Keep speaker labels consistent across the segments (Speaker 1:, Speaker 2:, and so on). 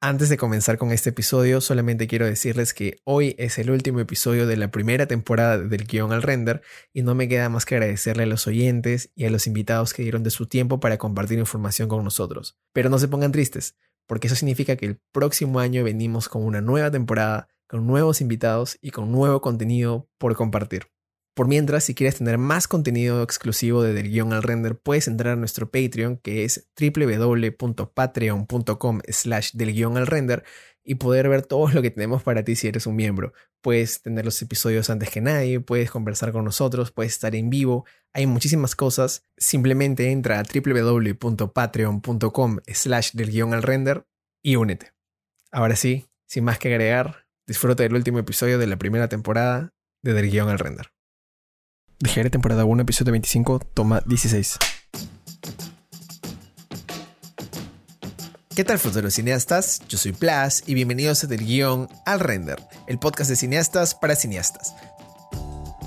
Speaker 1: Antes de comenzar con este episodio, solamente quiero decirles que hoy es el último episodio de la primera temporada del guion al render y no me queda más que agradecerle a los oyentes y a los invitados que dieron de su tiempo para compartir información con nosotros. Pero no se pongan tristes, porque eso significa que el próximo año venimos con una nueva temporada, con nuevos invitados y con nuevo contenido por compartir. Por mientras, si quieres tener más contenido exclusivo de Del Guión al Render, puedes entrar a nuestro Patreon que es www.patreon.com slash del guion al render y poder ver todo lo que tenemos para ti si eres un miembro. Puedes tener los episodios antes que nadie, puedes conversar con nosotros, puedes estar en vivo, hay muchísimas cosas. Simplemente entra a www.patreon.com slash del guion al render y únete. Ahora sí, sin más que agregar, disfruta del último episodio de la primera temporada de Del Guión al Render. Dejaré temporada 1, episodio 25, toma 16. ¿Qué tal, futuros cineastas? Yo soy Plas y bienvenidos a Del Guión al Render, el podcast de cineastas para cineastas.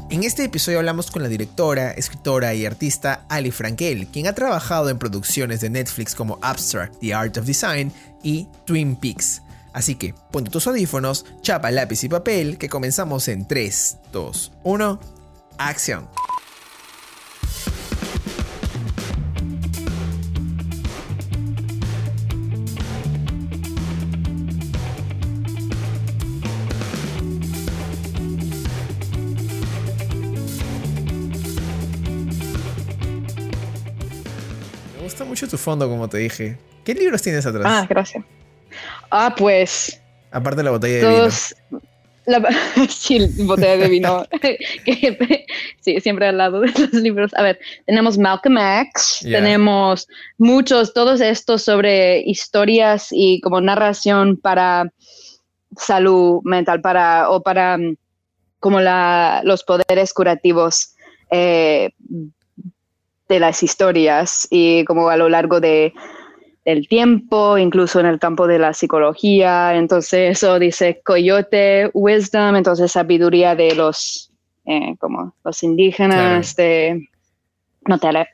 Speaker 1: En este episodio hablamos con la directora, escritora y artista Ali Frankel, quien ha trabajado en producciones de Netflix como Abstract, The Art of Design y Twin Peaks. Así que ponte tus audífonos, chapa lápiz y papel, que comenzamos en 3, 2, 1 acción. Me gusta mucho tu fondo, como te dije. ¿Qué libros tienes atrás?
Speaker 2: Ah, gracias. Ah, pues.
Speaker 1: Aparte de la botella de vino.
Speaker 2: La, sí, botella de vino. sí, siempre al lado de los libros. A ver, tenemos Malcolm X, tenemos muchos, todos estos sobre historias y como narración para salud mental, para, o para mm, como la, los poderes curativos eh, de las historias y como a lo largo de del tiempo, incluso en el campo de la psicología. Entonces eso dice coyote, wisdom, entonces sabiduría de los, eh, como los indígenas de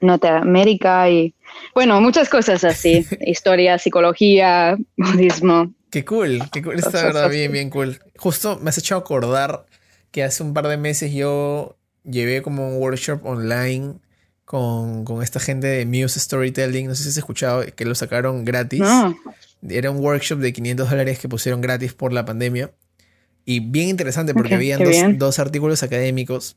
Speaker 2: Norteamérica y bueno, muchas cosas así, historia, psicología, budismo.
Speaker 1: Qué cool, qué cool, está verdad bien, bien cool. Justo me has hecho acordar que hace un par de meses yo llevé como un workshop online con, esta gente de Muse Storytelling. No sé si has escuchado que lo sacaron gratis. Era un workshop de 500 dólares que pusieron gratis por la pandemia. Y bien interesante porque había dos, artículos académicos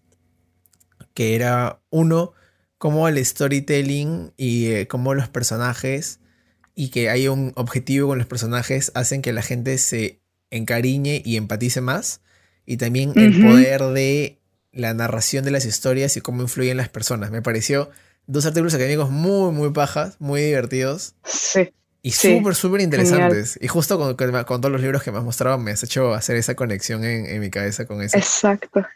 Speaker 1: que era uno, cómo el storytelling y eh, cómo los personajes y que hay un objetivo con los personajes hacen que la gente se encariñe y empatice más. Y también el poder de la narración de las historias y cómo influyen las personas. Me pareció dos artículos académicos muy, muy pajas, muy divertidos.
Speaker 2: Sí.
Speaker 1: Y súper, súper interesantes. Y justo con, con, todos los libros que me has mostrado, me has hecho hacer esa conexión en, mi cabeza con eso.
Speaker 2: Exacto.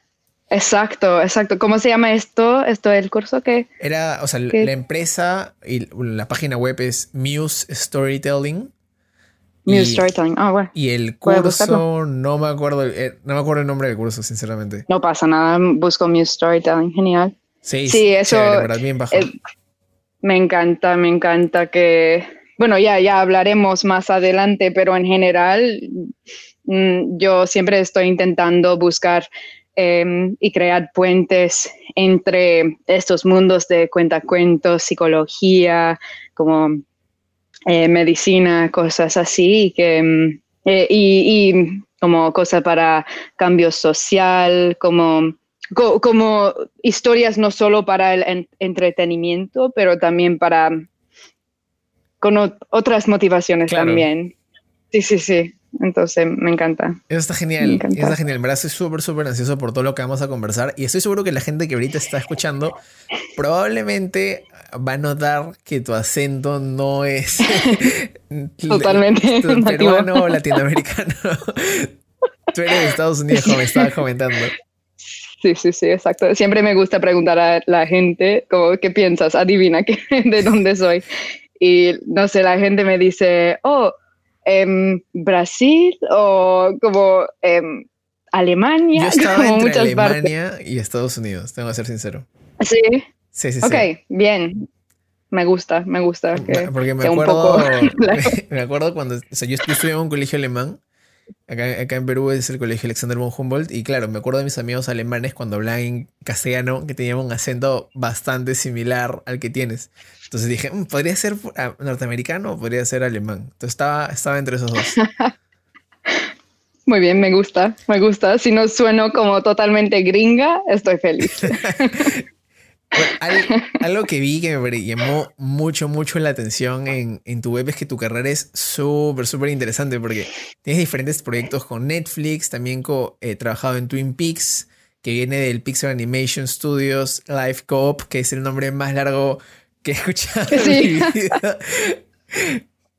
Speaker 2: Exacto, exacto. ¿Cómo se llama esto? ¿Esto es el curso que...?
Speaker 1: Era, o sea, la empresa y la página web es Muse Storytelling.
Speaker 2: New Storytelling. Ah, bueno.
Speaker 1: Y el curso, no me acuerdo, eh, no me acuerdo el nombre del curso, sinceramente.
Speaker 2: No pasa nada, busco New Storytelling, genial.
Speaker 1: Sí, sí, eso. bien bajo. Eh,
Speaker 2: me encanta, me encanta que, bueno, ya, ya hablaremos más adelante, pero en general, mm, yo siempre estoy intentando buscar em, y crear puentes entre estos mundos de cuentacuentos, psicología, como eh, medicina, cosas así, que, mm, eh, y, como cosas para cambio social, como, como historias no solo para el entretenimiento, pero también para con otras motivaciones también. Sí, sí, sí. Entonces, me encanta.
Speaker 1: Eso está genial. Eso está genial. En verdad, estoy súper, súper ansioso por todo lo que vamos a conversar. Y estoy seguro que la gente que ahorita está escuchando probablemente va a notar que tu acento no es
Speaker 2: totalmente
Speaker 1: peruano o latinoamericano. Tú eres de Estados Unidos, como me estabas comentando.
Speaker 2: Sí, sí, sí, exacto. Siempre me gusta preguntar a la gente, como, ¿qué piensas? Adivina de dónde soy. Y no sé, la gente me dice, oh, en Brasil o como en Alemania.
Speaker 1: Yo estaba entre Alemania y Estados Unidos, tengo que ser sincero.
Speaker 2: Sí.
Speaker 1: Sí, sí,
Speaker 2: Ok, bien. me gusta, me gusta. Que
Speaker 1: Porque me acuerdo, me acuerdo cuando, o sea, yo, estudié en un colegio alemán, acá, acá, en Perú es el colegio Alexander von Humboldt, y claro, me acuerdo de mis amigos alemanes cuando hablaban en castellano, que tenían un acento bastante similar al que tienes. Entonces dije, mm, podría ser ah, norteamericano o podría ser alemán. Entonces estaba, estaba entre esos dos.
Speaker 2: Muy bien, me gusta, me gusta. Si no sueno como totalmente gringa, estoy feliz.
Speaker 1: algo, que vi que me llamó mucho, mucho la atención en, en tu web es que tu carrera es súper, súper interesante porque tienes diferentes proyectos con Netflix, también he eh, trabajado en Twin Peaks, que viene del Pixar Animation Studios Live Coop, que es el nombre más largo que he escuchado en mi vida.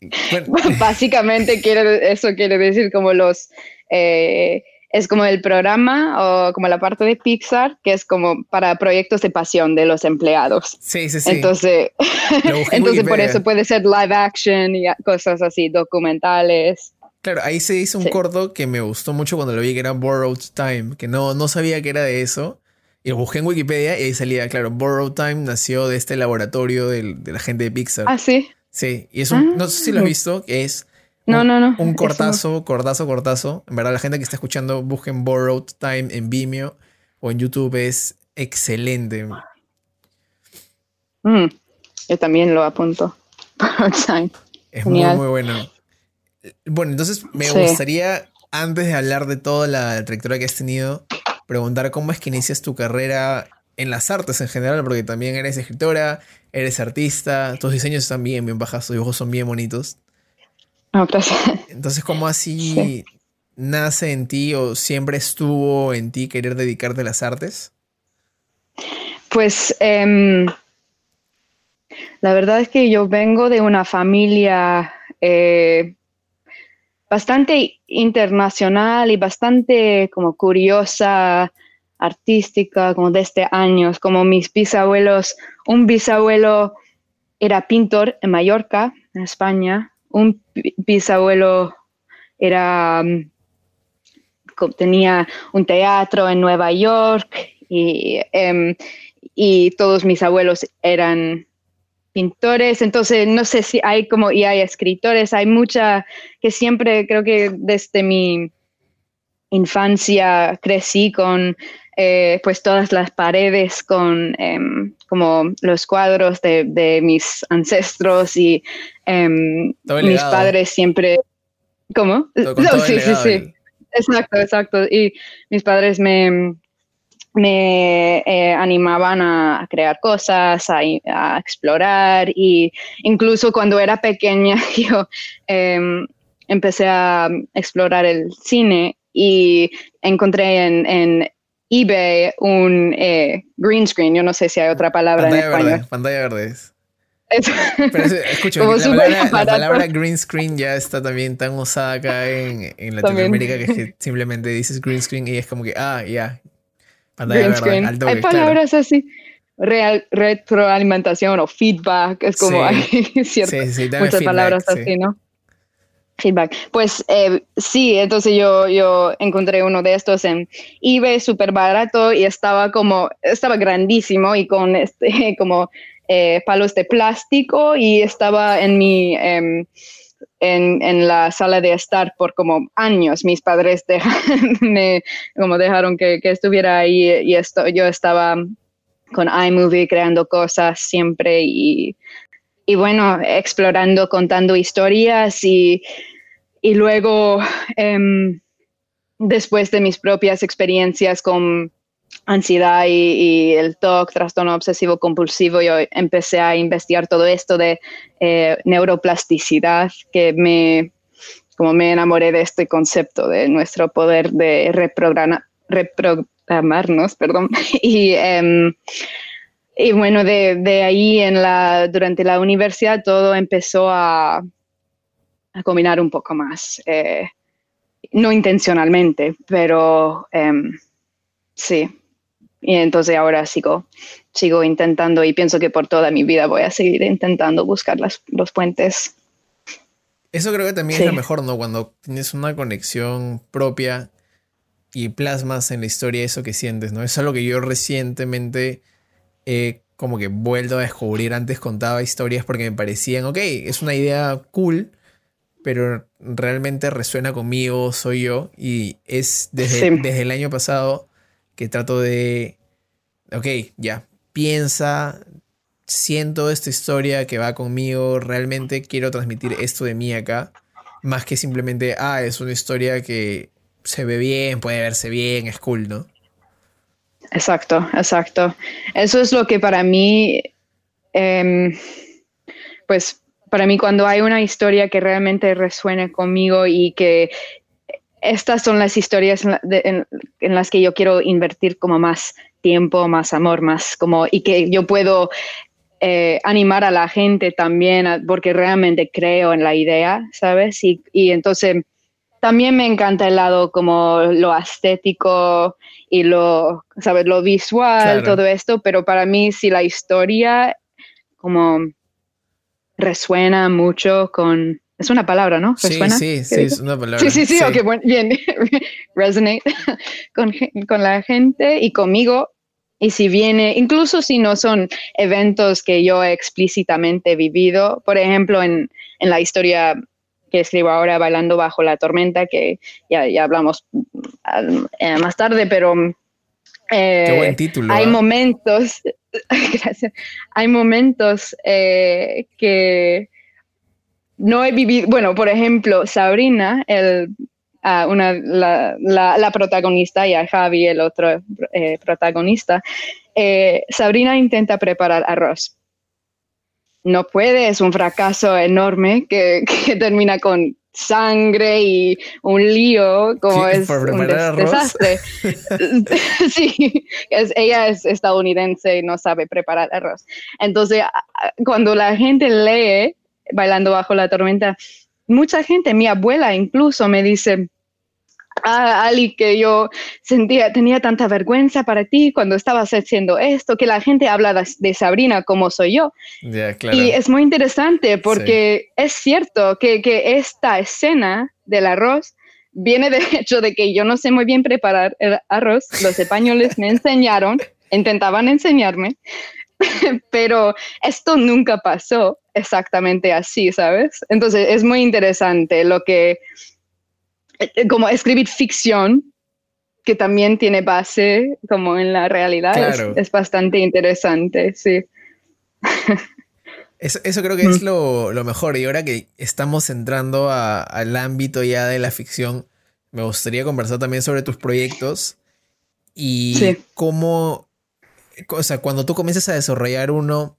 Speaker 2: Básicamente quiere, eso quiere decir como los... Eh, es como el programa o como la parte de Pixar que es como para proyectos de pasión de los empleados.
Speaker 1: Sí, sí, sí.
Speaker 2: Entonces, entonces por eso puede ser live action y cosas así, documentales.
Speaker 1: Claro, ahí se hizo un corto que me gustó mucho cuando lo vi, que era Borrowed Time, que no, no sabía que era de eso. Y lo busqué en Wikipedia y ahí salía, claro, Borrowed Time nació de este laboratorio de, la gente de Pixar.
Speaker 2: Ah, sí.
Speaker 1: Sí, y es un, no sé si lo has ah. visto, que es
Speaker 2: no, no, no.
Speaker 1: Un cortazo, cortazo, cortazo. En verdad, la gente que está escuchando, busquen Borrowed Time en Vimeo o en YouTube. Es excelente.
Speaker 2: Mm, yo también lo apunto. Borrowed Time.
Speaker 1: Es muy, muy bueno. Bueno, entonces me gustaría, antes de hablar de toda la trayectoria que has tenido, preguntar cómo es que inicias tu carrera en las artes en general, porque también eres escritora, eres artista, tus diseños están bien, bien bajas, tus dibujos son bien bonitos. Entonces, ¿cómo así nace en ti o siempre estuvo en ti querer dedicarte a las artes?
Speaker 2: Pues em, la verdad es que yo vengo de una familia eh, bastante internacional y bastante como curiosa, artística, como desde años, como mis bisabuelos, un bisabuelo era pintor en Mallorca, en España, un bisabuelo era, mm, tenía un teatro en Nueva York em, y, todos mis abuelos eran pintores, entonces no sé si hay como, y hay escritores, hay mucha, que siempre creo que desde mi infancia crecí con eh, pues todas las paredes con em, como los cuadros de, mis ancestros y em, mis padres siempre... ¿Cómo? sí, sí, sí. Exacto, exacto. Y mis padres me, me eh, animaban a crear cosas, a, explorar y incluso cuando era pequeña yo em, empecé a explorar el cine y encontré en eBay un eh, green screen, yo no sé si hay otra palabra
Speaker 1: pantalla
Speaker 2: en español.
Speaker 1: Verde, pantalla verde. Pero escucha, la, palabra, green screen ya está también tan usada acá en, en Latinoamérica que, simplemente dices green screen y es como que, ah, ya,
Speaker 2: pantalla verde. hay palabras así. Real, retroalimentación o feedback, es como hay ciertas muchas palabras así, ¿no? Feedback. Pues eh, sí, entonces yo, yo encontré uno de estos en eBay súper barato y estaba como, estaba grandísimo y con este, como eh, palos de plástico y estaba en mi, em, en, en, la sala de estar por como años. Mis padres me, como dejaron que, que, estuviera ahí y esto, yo estaba con iMovie creando cosas siempre y y bueno, explorando, contando historias y, y luego, em, después de mis propias experiencias con ansiedad y, el TOC, trastorno obsesivo compulsivo, yo empecé a investigar todo esto de eh, neuroplasticidad, que me, como me enamoré de este concepto de nuestro poder de reprogramarnos, perdón. Em, y bueno, de, ahí en la, durante la universidad todo empezó a, a combinar un poco más. Eh, no intencionalmente, pero em, sí. Y entonces ahora sigo, sigo intentando y pienso que por toda mi vida voy a seguir intentando buscar las, los puentes.
Speaker 1: Eso creo que también es lo mejor, ¿no? Cuando tienes una conexión propia y plasmas en la historia eso que sientes, ¿no? Es algo que yo recientemente he como que vuelto a descubrir. Antes contaba historias porque me parecían, ok, es una idea cool, pero realmente resuena conmigo, soy yo. Y es desde, desde el año pasado que trato de, ok, ya, piensa, siento esta historia que va conmigo, realmente quiero transmitir esto de mí acá, más que simplemente, ah, es una historia que se ve bien, puede verse bien, es cool, ¿no?
Speaker 2: Exacto, exacto. Eso es lo que para mí, em, pues para mí cuando hay una historia que realmente resuene conmigo y que estas son las historias en, las que yo quiero invertir como más tiempo, más amor, más como y que yo puedo eh, animar a la gente también porque realmente creo en la idea, ¿sabes? Y, y entonces también me encanta el lado como lo estético y lo, ¿sabes? Lo visual, todo esto, pero para mí si la historia como resuena mucho con... Es una palabra, ¿no?
Speaker 1: ¿Resuena? Sí, sí, sí, es una palabra.
Speaker 2: Sí, sí, sí, ok, bueno, bien. Resonate con, con la gente y conmigo. Y si viene, incluso si no son eventos que yo he explícitamente vivido, por ejemplo, en, en la historia que escribo ahora, Bailando bajo la tormenta, que ya, ya hablamos eh, más tarde, pero
Speaker 1: eh, Qué buen título.
Speaker 2: Hay ¿eh? momentos, gracias, hay momentos que no he vivido, bueno, por ejemplo, Sabrina, el, ah, una, la, la, protagonista, y a Javi, el otro protagonista, Sabrina intenta preparar arroz no puede, es un fracaso enorme que, termina con sangre y un lío, como es un desastre. sí, ella es estadounidense y no sabe preparar arroz. Entonces, cuando la gente lee Bailando bajo la tormenta, mucha gente, mi abuela incluso me dice, a Ali que yo sentía, tenía tanta vergüenza para ti cuando estabas haciendo esto, que la gente habla de, Sabrina como soy yo. Y es muy interesante porque es cierto que, que, esta escena del arroz viene de hecho de que yo no sé muy bien preparar el arroz, los españoles me enseñaron, intentaban enseñarme, pero esto nunca pasó exactamente así, ¿sabes? Entonces es muy interesante lo que como escribir ficción que también tiene base como en la realidad. Es, bastante interesante, sí.
Speaker 1: Eso, creo que es mm. lo, mejor. Y ahora que estamos entrando al ámbito ya de la ficción, me gustaría conversar también sobre tus proyectos y cómo, o sea, cuando tú comienzas a desarrollar uno,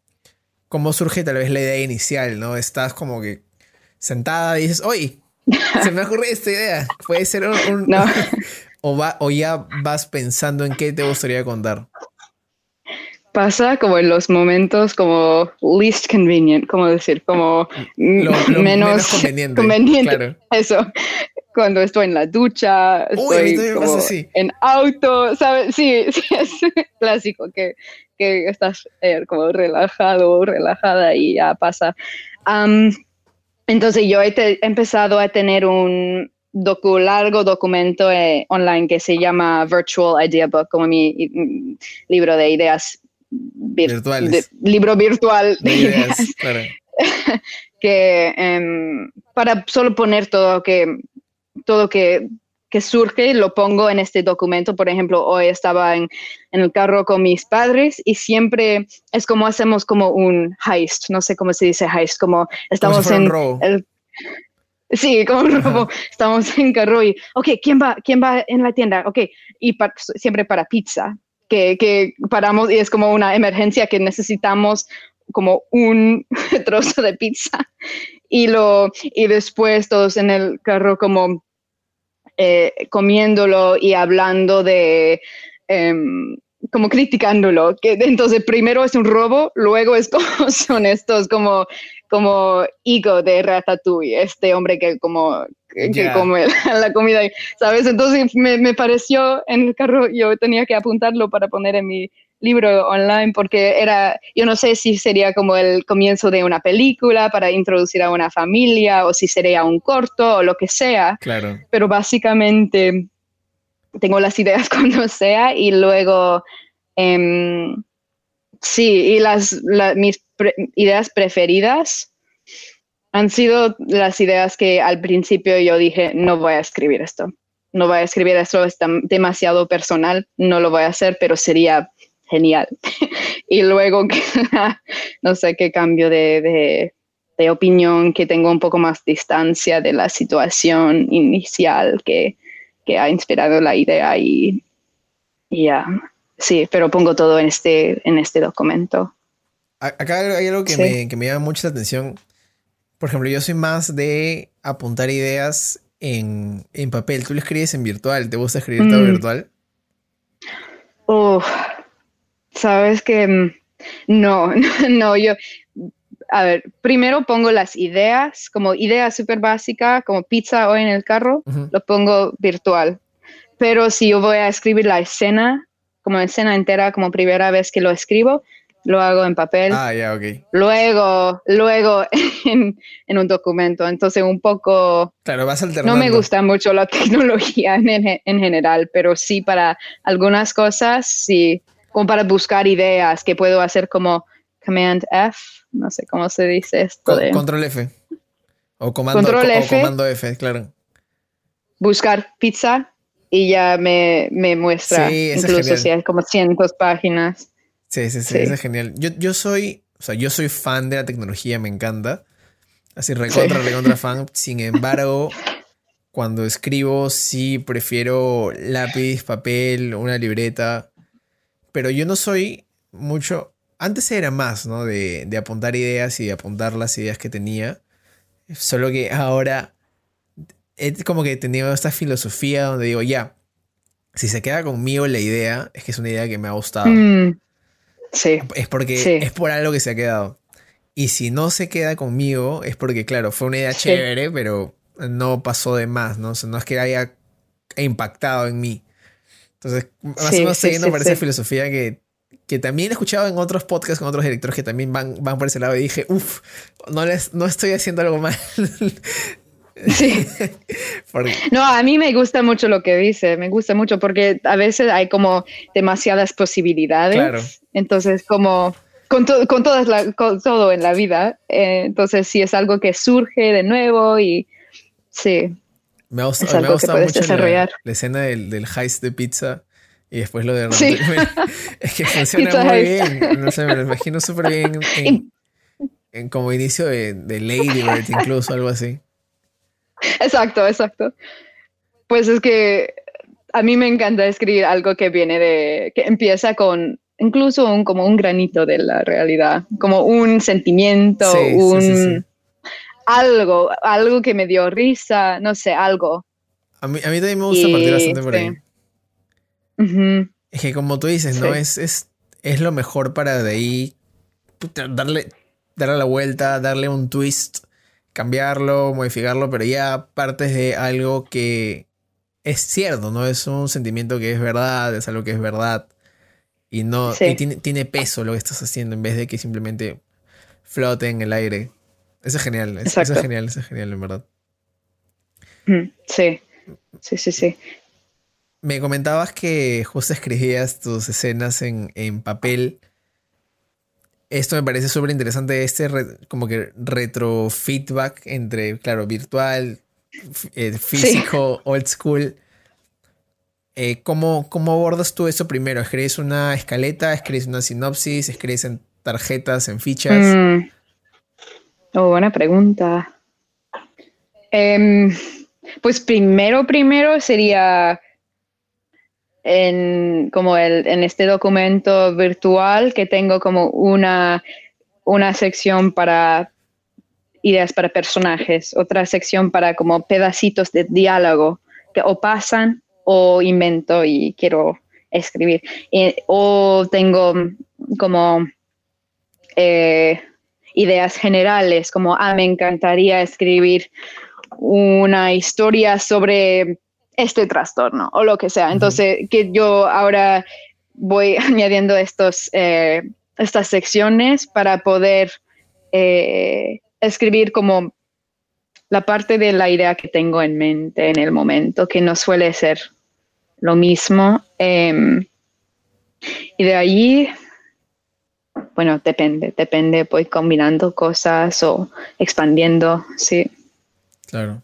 Speaker 1: cómo surge tal vez la idea inicial, ¿no? Estás como que sentada y dices, oye, se me ocurre esta idea. Puede ser un. o, va, o ya vas pensando en qué te gustaría contar.
Speaker 2: Pasa como en los momentos como least convenient, como decir, como menos, conveniente. Eso. Cuando estoy en la ducha, estoy en auto, ¿sabes? Sí, sí, es clásico que, que estás eh, como relajado o relajada y ya pasa. Entonces yo he empezado a tener un largo documento eh, online que se llama Virtual Idea Book, como mi, libro de ideas
Speaker 1: virtuales.
Speaker 2: libro virtual de, ideas. que em, para solo poner todo que todo que que surge, lo pongo en este documento. Por ejemplo, hoy estaba en, el carro con mis padres y siempre es como hacemos como un heist, no sé cómo se dice heist, como estamos en... El, sí, como un robo. Estamos en carro y, ok, ¿quién va, quién va en la tienda? Ok, y siempre para pizza, que, que paramos y es como una emergencia que necesitamos como un trozo de pizza y lo y después todos en el carro como eh, comiéndolo y hablando de, em, como criticándolo, que entonces primero es un robo, luego es como son estos como, como higo de Ratatouille, este hombre que como que come la comida, ¿sabes? Entonces me, me pareció en el carro, yo tenía que apuntarlo para poner en mi libro online porque era, yo no sé si sería como el comienzo de una película para introducir a una familia o si sería un corto o lo que sea.
Speaker 1: Claro.
Speaker 2: Pero básicamente tengo las ideas cuando sea y luego, em, sí, y las, mis ideas preferidas han sido las ideas que al principio yo dije, no voy a escribir esto, no voy a escribir esto, es demasiado personal, no lo voy a hacer, pero sería genial. y luego, no sé qué cambio de, opinión, que tengo un poco más distancia de la situación inicial que, ha inspirado la idea y ya, sí, pero pongo todo en este, en este documento.
Speaker 1: Acá hay algo que, me, que me llama mucho la atención. Por ejemplo, yo soy más de apuntar ideas en, papel. Tú lo escribes en virtual. ¿Te gusta escribir todo mm. virtual?
Speaker 2: Sabes que mm, no, no, yo, a ver, primero pongo las ideas, como idea súper básica, como pizza hoy en el carro, lo pongo virtual. Pero si yo voy a escribir la escena, como escena entera, como primera vez que lo escribo, lo hago en papel.
Speaker 1: Ah, ya, ok.
Speaker 2: Luego, luego en, un documento. Entonces, un poco.
Speaker 1: Claro, vas alternando.
Speaker 2: No me gusta mucho la tecnología en, en, general, pero sí para algunas cosas, sí, como para buscar ideas que puedo hacer como Command F, no sé cómo se dice esto.
Speaker 1: Control F. O comando, F, comando F, claro.
Speaker 2: Buscar pizza y ya me, me muestra, incluso si hay como cientos páginas.
Speaker 1: Sí, sí, sí, es genial. Yo, yo soy, o sea, yo soy fan de la tecnología, me encanta. Así recontra, recontra fan. Sin embargo, cuando escribo sí prefiero lápiz, papel, una libreta. Pero yo no soy mucho. Antes era más, ¿no? De, de apuntar ideas y de apuntar las ideas que tenía. Solo que ahora es como que tenido esta filosofía donde digo, ya, si se queda conmigo la idea, es que es una idea que me ha gustado. Mm. Es porque es por algo que se ha quedado. Y si no se queda conmigo, es porque, claro, fue una idea chévere, pero no pasó de más, ¿no? no es que haya impactado en mí. Entonces, más o menos siguiendo por esa filosofía que, que también he escuchado en otros podcasts con otros directores que también van, van por ese lado y dije, uff, no, no estoy haciendo algo mal.
Speaker 2: Sí. No, a mí me gusta mucho lo que dice, me gusta mucho porque a veces hay como demasiadas posibilidades. Entonces, como con, con, todas todo en la vida, eh, entonces si es algo que surge de nuevo y sí.
Speaker 1: Me ha, gustado, mucho la, escena del, del heist de pizza y después lo de... Sí. es que funciona muy bien, no sé, me lo imagino súper bien en, como inicio de, de Lady Bird incluso, algo así.
Speaker 2: Exacto, exacto. Pues es que a mí me encanta escribir algo que viene de, que empieza con incluso un, como un granito de la realidad, como un sentimiento, un algo, algo que me dio risa, no sé, algo.
Speaker 1: A mí, a mí también me gusta partir bastante por ahí. Es que como tú dices, ¿no? Es, es, es lo mejor para de ahí darle, darle la vuelta, darle un twist cambiarlo, modificarlo, pero ya partes de algo que es cierto, ¿no? Es un sentimiento que es verdad, es algo que es verdad. Y no tiene, peso lo que estás haciendo en vez de que simplemente flote en el aire. Eso es genial, eso, es genial, eso es genial, en verdad.
Speaker 2: Sí, sí, sí, sí.
Speaker 1: Me comentabas que justo escribías tus escenas en, en papel esto me parece súper interesante, este como que retrofeedback entre, claro, virtual, eh, físico, old school. Eh, ¿cómo, abordas tú eso primero? ¿Escribes una escaleta? ¿Escribes una sinopsis? ¿Escribes en tarjetas, en fichas? Mm.
Speaker 2: Oh, buena pregunta. Em, pues primero, primero sería en, como en este documento virtual que tengo como una, una sección para ideas para personajes, otra sección para como pedacitos de diálogo que o pasan o invento y quiero escribir. o tengo como eh, ideas generales, como, ah, me encantaría escribir una historia sobre este trastorno o lo que sea. Entonces, que yo ahora voy añadiendo estos, eh, estas secciones para poder eh, escribir como la parte de la idea que tengo en mente en el momento, que no suele ser lo mismo. Em, y de allí, bueno, depende, depende, voy combinando cosas o expandiendo, sí.
Speaker 1: Claro.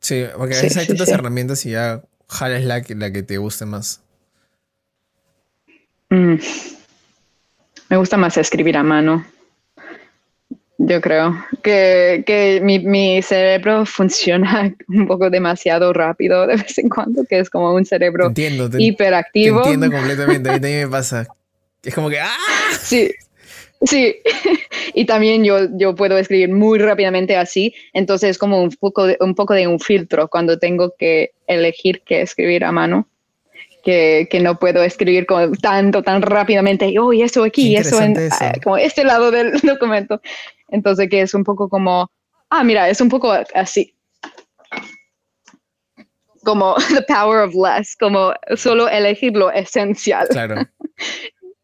Speaker 1: Sí, porque a veces hay tantas herramientas y ya jalas la que, la que te guste más.
Speaker 2: Mm. Me gusta más escribir a mano. Yo creo que, mi, cerebro funciona un poco demasiado rápido de vez en cuando, que es como un cerebro hiperactivo.
Speaker 1: entiendo completamente, a mí también me pasa. Es como que ¡ah!
Speaker 2: Sí, sí. y también yo, yo puedo escribir muy rápidamente así, entonces es como un poco, de, un poco de un filtro cuando tengo que elegir qué escribir a mano. Que, no puedo escribir como tanto, tan rápidamente, y oh, eso aquí, eso en ah, como este lado del documento. Entonces, que es un poco como, ah, mira, es un poco así. Como the power of less, como solo elegir lo esencial.
Speaker 1: Claro.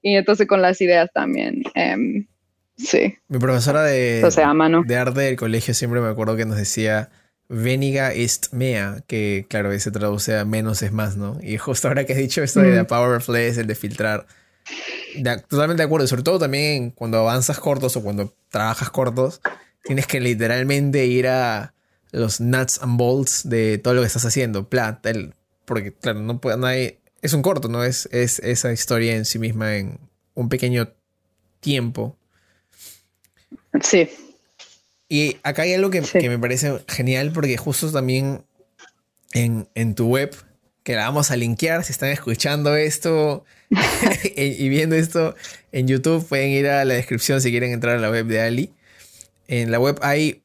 Speaker 2: Y entonces con las ideas también. Em, sí.
Speaker 1: Mi profesora de, de arte del colegio siempre me acuerdo que nos decía Veniga est mea, que claro, se traduce a menos es más, ¿no? Y justo ahora que has dicho esto de the power of less, el de filtrar, totalmente de acuerdo. Sobre todo también cuando avanzas cortos o cuando trabajas cortos, tienes que literalmente ir a los nuts and bolts de todo lo que estás haciendo. Plat, porque claro, no, puede, no hay, es un corto, ¿no? Es, es esa historia en sí misma en un pequeño tiempo.
Speaker 2: Sí.
Speaker 1: Y acá hay algo que, que me parece genial porque justo también en, en tu web que la vamos a linkear. Si están escuchando esto y viendo esto en YouTube, pueden ir a la descripción si quieren entrar a la web de Ali. En la web hay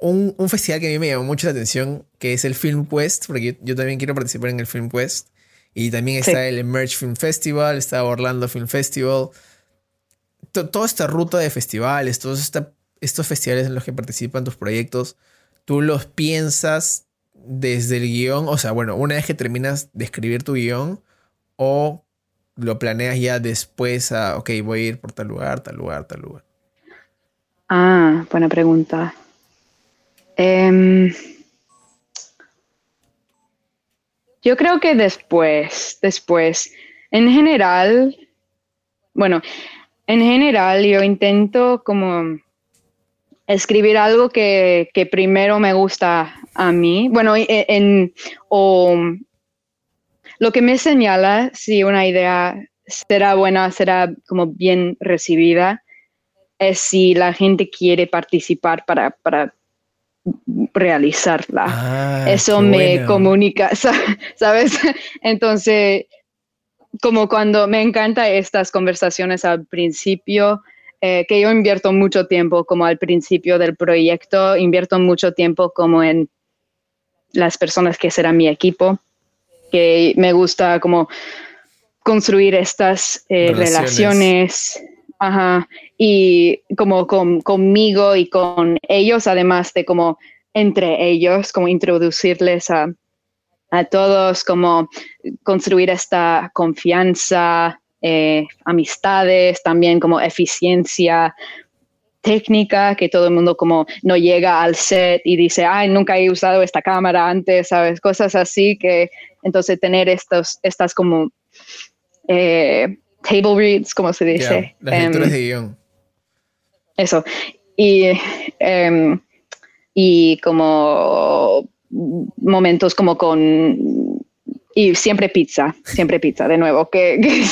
Speaker 1: un, festival que a mí me llamó mucho la atención, que es el Film Quest, porque yo, también quiero participar en el Film Quest. Y también está el Emerge Film Festival, está Orlando Film Festival. toda esta ruta de festivales, todos estos festivales en los que participan tus proyectos, tú los piensas desde el guion, o sea, bueno, una vez que terminas de escribir tu guion, o lo planeas ya después a, ok, voy a ir por tal lugar, tal lugar, tal lugar.
Speaker 2: Ah, buena pregunta. Em, yo creo que después, después, en general, bueno, en general yo intento como escribir algo que, que primero me gusta a mí, bueno, e, en, o lo que me señala si una idea será buena, será como bien recibida, es si la gente quiere participar para, para realizarla. Ah, Eso me comunica, ¿sabes? Entonces, como cuando me encanta estas conversaciones al principio, eh, que yo invierto mucho tiempo como al principio del proyecto, invierto mucho tiempo como en las personas que serán mi equipo, que me gusta como construir estas eh, relaciones. Y como conmigo y con ellos, además de como entre ellos, como introducirles a, a todos, como construir esta confianza, eh, amistades, también como eficiencia, técnica, que todo el mundo como no llega al set y dice, ay, nunca he usado esta cámara antes, ¿sabes? Cosas así que entonces tener estos, estas como eh, table reads, como se dice.
Speaker 1: las lecturas de em, guion.
Speaker 2: Eso. Y, em, y como momentos como con y siempre pizza, siempre pizza, de nuevo, que,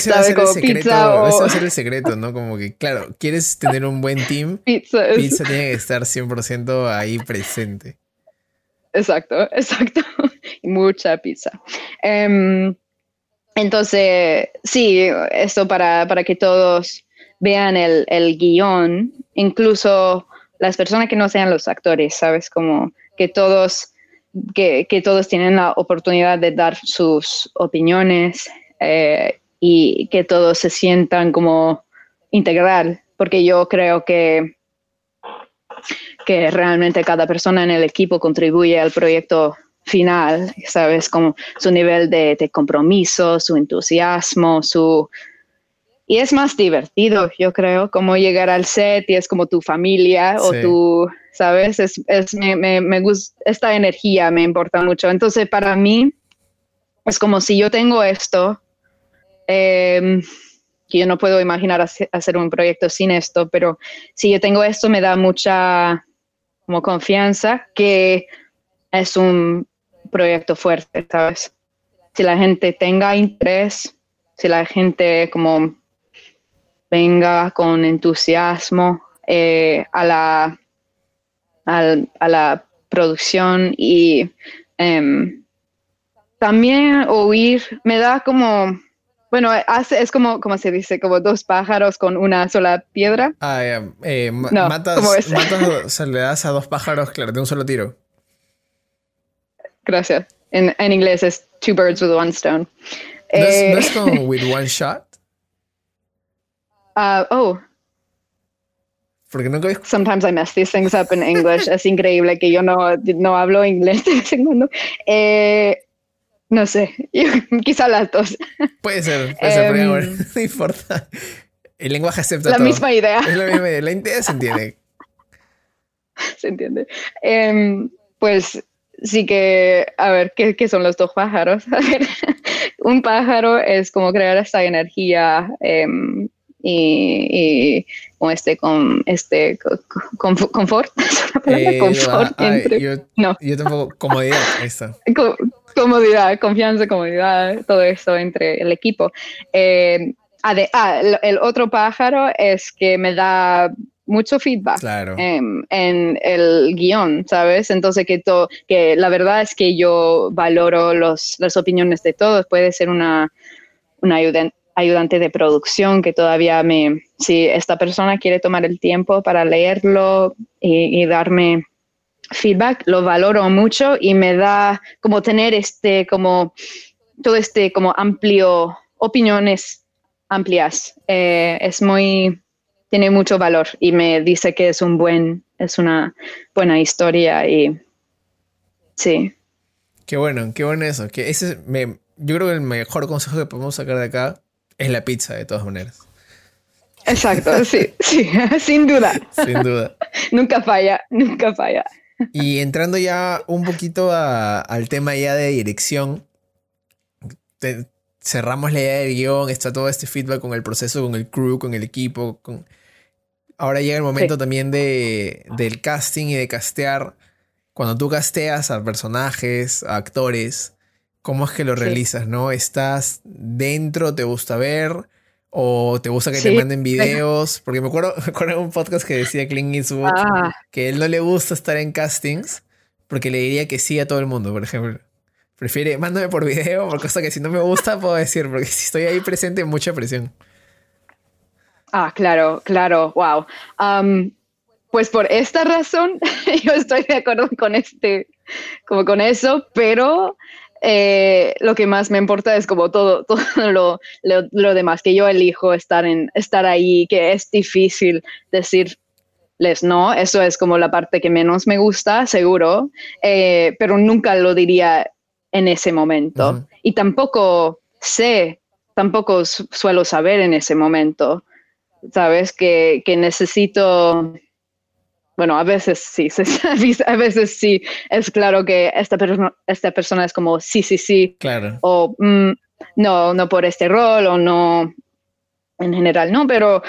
Speaker 1: sabe como pizza o... Eso va a ser el secreto, ¿no? Como que, claro, quieres tener un buen team, pizza, pizza tiene que estar 100% ahí presente.
Speaker 2: Exacto, exacto. Mucha pizza. Em, entonces, sí, esto para, para que todos vean el, el guion, incluso las personas que no sean los actores, ¿sabes? Como que todos que, todos tienen la oportunidad de dar sus opiniones eh, y que todos se sientan como integral, porque yo creo que, que realmente cada persona en el equipo contribuye al proyecto final, ¿sabes? Como su nivel de, de compromiso, su entusiasmo, su, y es más divertido, yo creo, como llegar al set y es como tu familia o tu, ¿sabes? Es, es me, me, me, gusta, esta energía me importa mucho. Entonces, para mí, es como si yo tengo esto, que yo no puedo imaginar hacer un proyecto sin esto, pero si yo tengo esto me da mucha como confianza que es un proyecto fuerte, ¿sabes? Si la gente tenga interés, si la gente como venga con entusiasmo eh, a, la, a, la producción y em, también oír me da como bueno, hace, es como, como se dice, como dos pájaros con una sola piedra.
Speaker 1: Ah, eh, matas, matas, le das a dos pájaros, claro, de un solo tiro.
Speaker 2: Gracias. En, en inglés es two birds with one stone.
Speaker 1: ¿No, es, eh, como with one shot?
Speaker 2: Uh, oh.
Speaker 1: Porque vi...
Speaker 2: Sometimes I mess these things up in English. es increíble que yo no, no hablo inglés de vez en cuando. Eh, no sé, quizá las dos.
Speaker 1: Puede ser, puede ser, pero em, no importa. El lenguaje acepta
Speaker 2: la misma idea.
Speaker 1: Es la misma idea, la idea se entiende.
Speaker 2: Se entiende. Em, pues sí que, a ver, ¿qué, ¿qué, son los dos pájaros? Un pájaro es como crear esta energía um, y, y, con este, con este con, confort,
Speaker 1: eh, confort entre, yo, no. yo tampoco, comodidad,
Speaker 2: comodidad, confianza, comodidad, todo eso entre el equipo. Eh, ah, el, otro pájaro es que me da mucho feedback en, el guion, ¿sabes? Entonces que, que la verdad es que yo valoro los, las opiniones de todos. Puede ser una, una ayudante de producción que todavía me, si esta persona quiere tomar el tiempo para leerlo y darme feedback, lo valoro mucho y me da como tener este, como todo este como amplio, opiniones amplias. Eh, es muy, tiene mucho valor y me dice que es un buen, es una buena historia y sí.
Speaker 1: Qué bueno, qué bueno eso. Que ese me, yo creo que el mejor consejo que podemos sacar de acá es la pizza, de todas maneras.
Speaker 2: Exacto, sí, sí, sin duda.
Speaker 1: Sin duda.
Speaker 2: nunca falla, nunca falla.
Speaker 1: Y entrando ya un poquito al tema ya de dirección, cerramos la idea del guion, está todo este feedback con el proceso, con el crew, con el equipo. Con... Ahora llega el momento también de, del casting y de castear. Cuando tú casteas a personajes, a actores, ¿cómo es que lo realizas? ¿No? ¿Estás dentro? ¿Te gusta ver? o te gusta que te manden videos, porque me acuerdo, me acuerdo de un podcast que decía Clint Eastwood ah. que él no le gusta estar en castings porque le diría que sí a todo el mundo, por ejemplo. Prefiere, mándame por video, por cosa que si no me gusta puedo decir, porque si estoy ahí presente, mucha presión.
Speaker 2: Ah, claro, claro, wow. pues por esta razón, yo estoy de acuerdo con este, como con eso, pero eh, lo que más me importa es como todo, todo lo, lo, demás, que yo elijo estar, en, estar ahí, que es difícil decirles no, eso es como la parte que menos me gusta, seguro, eh, pero nunca lo diría en ese momento. Y tampoco sé, tampoco suelo saber en ese momento, ¿sabes? Que, que necesito bueno, a veces sí, a veces sí, es claro que esta, persona esta persona es como sí, sí, sí.
Speaker 1: Claro.
Speaker 2: O mm, no, no por este rol o no, en general, no, pero,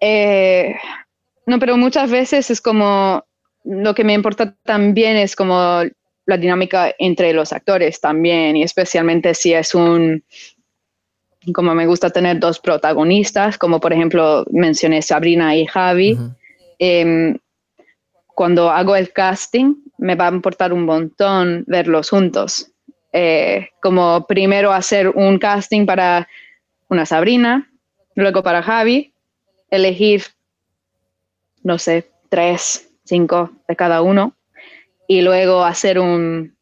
Speaker 2: eh, no, pero muchas veces es como, lo que me importa también es como la dinámica entre los actores también, y especialmente si es un, como me gusta tener dos protagonistas, como por ejemplo mencioné Sabrina y Javi cuando hago el casting, me va a importar un montón verlos juntos. Eh, como primero hacer un casting para una Sabrina, luego para Javi, elegir, no sé, tres, cinco de cada uno, y luego hacer un,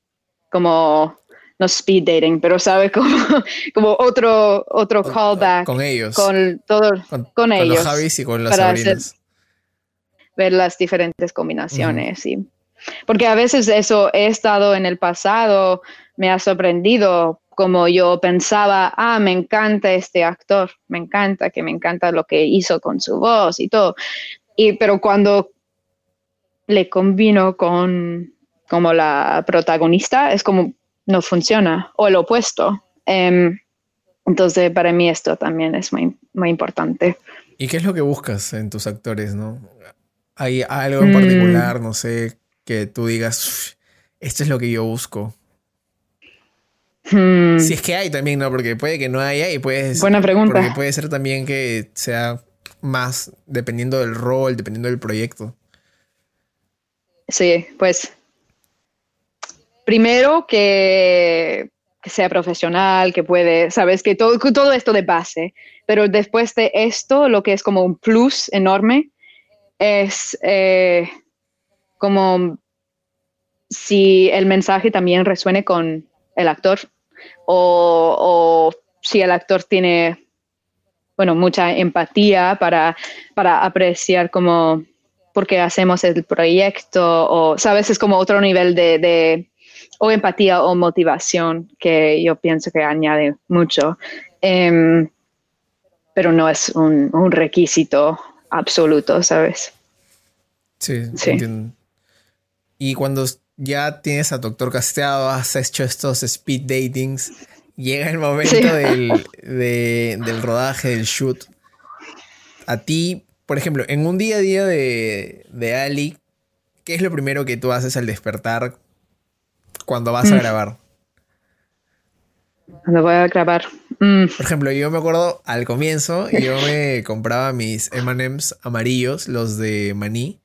Speaker 2: como, no speed dating, pero sabe, como, como otro, otro callback.
Speaker 1: Con ellos.
Speaker 2: Con, todo, con, ellos. Con
Speaker 1: los Javis y con las Sabrinas
Speaker 2: ver las diferentes combinaciones. Porque a veces eso he estado en el pasado, me ha sorprendido como yo pensaba, ah, me encanta este actor, me encanta, que me encanta lo que hizo con su voz y todo. Y, pero cuando le combino con como la protagonista, es como no funciona, o el opuesto. Em, entonces, para mí esto también es muy, muy importante.
Speaker 1: ¿Y qué es lo que buscas en tus actores, no? ¿Hay algo en particular, mm. no sé, que tú digas, esto es lo que yo busco? Hmm. Si es que hay también, ¿no? Porque puede que no haya y puede
Speaker 2: Buena pregunta.
Speaker 1: Porque puede ser también que sea más dependiendo del rol, dependiendo del proyecto.
Speaker 2: Sí, pues primero que, sea profesional, que puede, sabes, que todo, todo esto de base, pero después de esto, lo que es como un plus enorme es eh, como si el mensaje también resuene con el actor o, si el actor tiene, bueno, mucha empatía para, para apreciar como por qué hacemos el proyecto o, sabes, es como otro nivel de, o empatía o motivación que yo pienso que añade mucho. Em, pero no es un, requisito absoluto, ¿sabes?
Speaker 1: Sí, sí. Y cuando ya tienes a Doctor Casteado, has hecho estos speed datings, llega el momento del, del rodaje, del shoot. A ti, por ejemplo, en un día a día de, de Ali, ¿qué es lo primero que tú haces al despertar cuando vas a mm. grabar?
Speaker 2: Cuando voy a grabar. Mm.
Speaker 1: Por ejemplo, yo me acuerdo al comienzo, yo me compraba mis MMs amarillos, los de maní,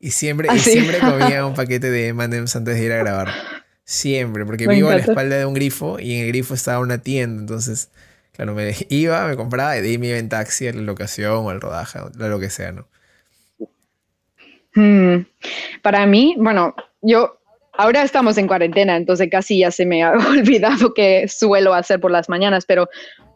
Speaker 1: y siempre, y siempre comía un paquete de M&M's antes de ir a grabar. Siempre, porque vivo a la espalda de un grifo y en el grifo estaba una tienda. Entonces, claro, me iba, me compraba y de ahí me iba en taxi a la locación o al rodaje, o lo que sea, ¿no?
Speaker 2: Hmm. Para mí, bueno, yo ahora estamos en cuarentena, entonces casi ya se me ha olvidado qué suelo hacer por las mañanas, pero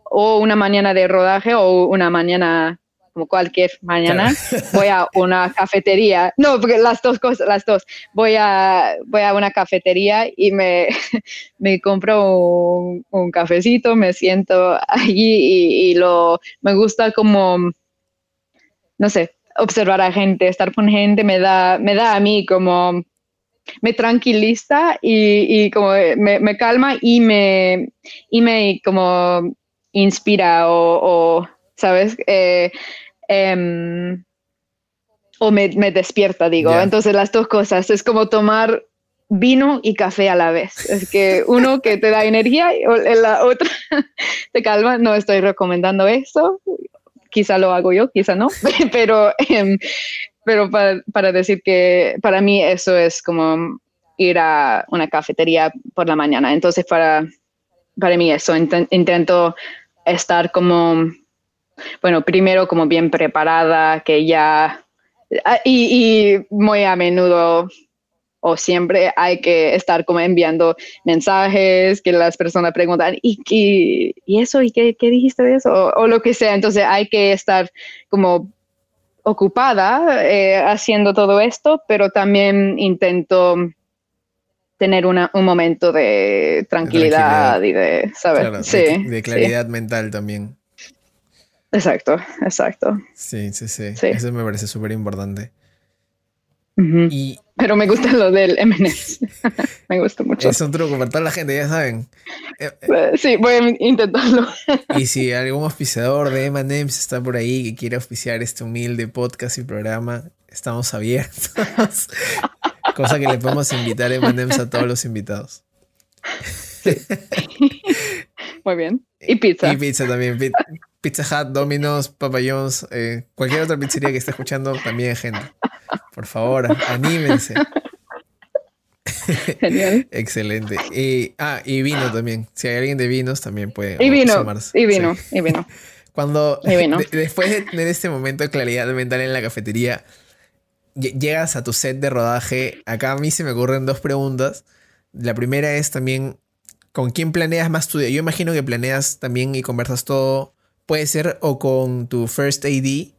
Speaker 2: o una mañana de rodaje o una mañana como cualquier mañana, voy a una cafetería. No, porque las dos cosas, las dos. Voy a, voy a una cafetería y me, me compro un, cafecito, me siento allí y, lo, me gusta como, no sé, observar a gente, estar con gente, me da, me da a mí como, me tranquiliza y, y como me, me, calma y me, y me como inspira o, o ¿sabes? Eh, Em, o me, despierta, digo. Entonces las dos cosas, es como tomar vino y café a la vez. Es que uno que te da energía y la otra te calma. No estoy recomendando eso. Quizá lo hago yo, quizá no. pero em, pero para, decir que para mí eso es como ir a una cafetería por la mañana. Entonces para, para mí eso, intento estar como bueno, primero como bien preparada, que ya, ah, y, muy a menudo o siempre hay que estar como enviando mensajes que las personas preguntan, ¿y, y, eso? ¿Y qué, dijiste de eso? O, lo que sea. Entonces hay que estar como ocupada eh, haciendo todo esto, pero también intento tener un momento de tranquilidad, y de saber.
Speaker 1: sí, de, claridad mental también.
Speaker 2: Exacto, exacto.
Speaker 1: Sí, sí, sí. Eso me parece súper importante.
Speaker 2: Y, Pero me gusta lo del M&M's. me gusta mucho.
Speaker 1: Es un truco para toda la gente, ya saben.
Speaker 2: Eh, eh, sí, voy a intentarlo.
Speaker 1: y si algún auspiciador de M&M's está por ahí que quiere auspiciar este humilde podcast y programa, estamos abiertos. Cosa que le podemos invitar M&M's a todos los invitados.
Speaker 2: Muy bien. Y pizza.
Speaker 1: Y pizza también. Pizza Hut, Domino's, Papa John's, eh, cualquier otra pizzería que esté escuchando, también gente. Por favor, anímense. Genial. Excelente. Y, ah, y vino también. Si hay alguien de vinos, también puede
Speaker 2: y vino, Y vino, y vino.
Speaker 1: Cuando, después de tener este momento de claridad mental en la cafetería, llegas a tu set de rodaje. Acá a mí se me ocurren dos preguntas. La primera es también, ¿con quién planeas más tu día? Yo imagino que planeas también y conversas todo puede ser o con tu first AD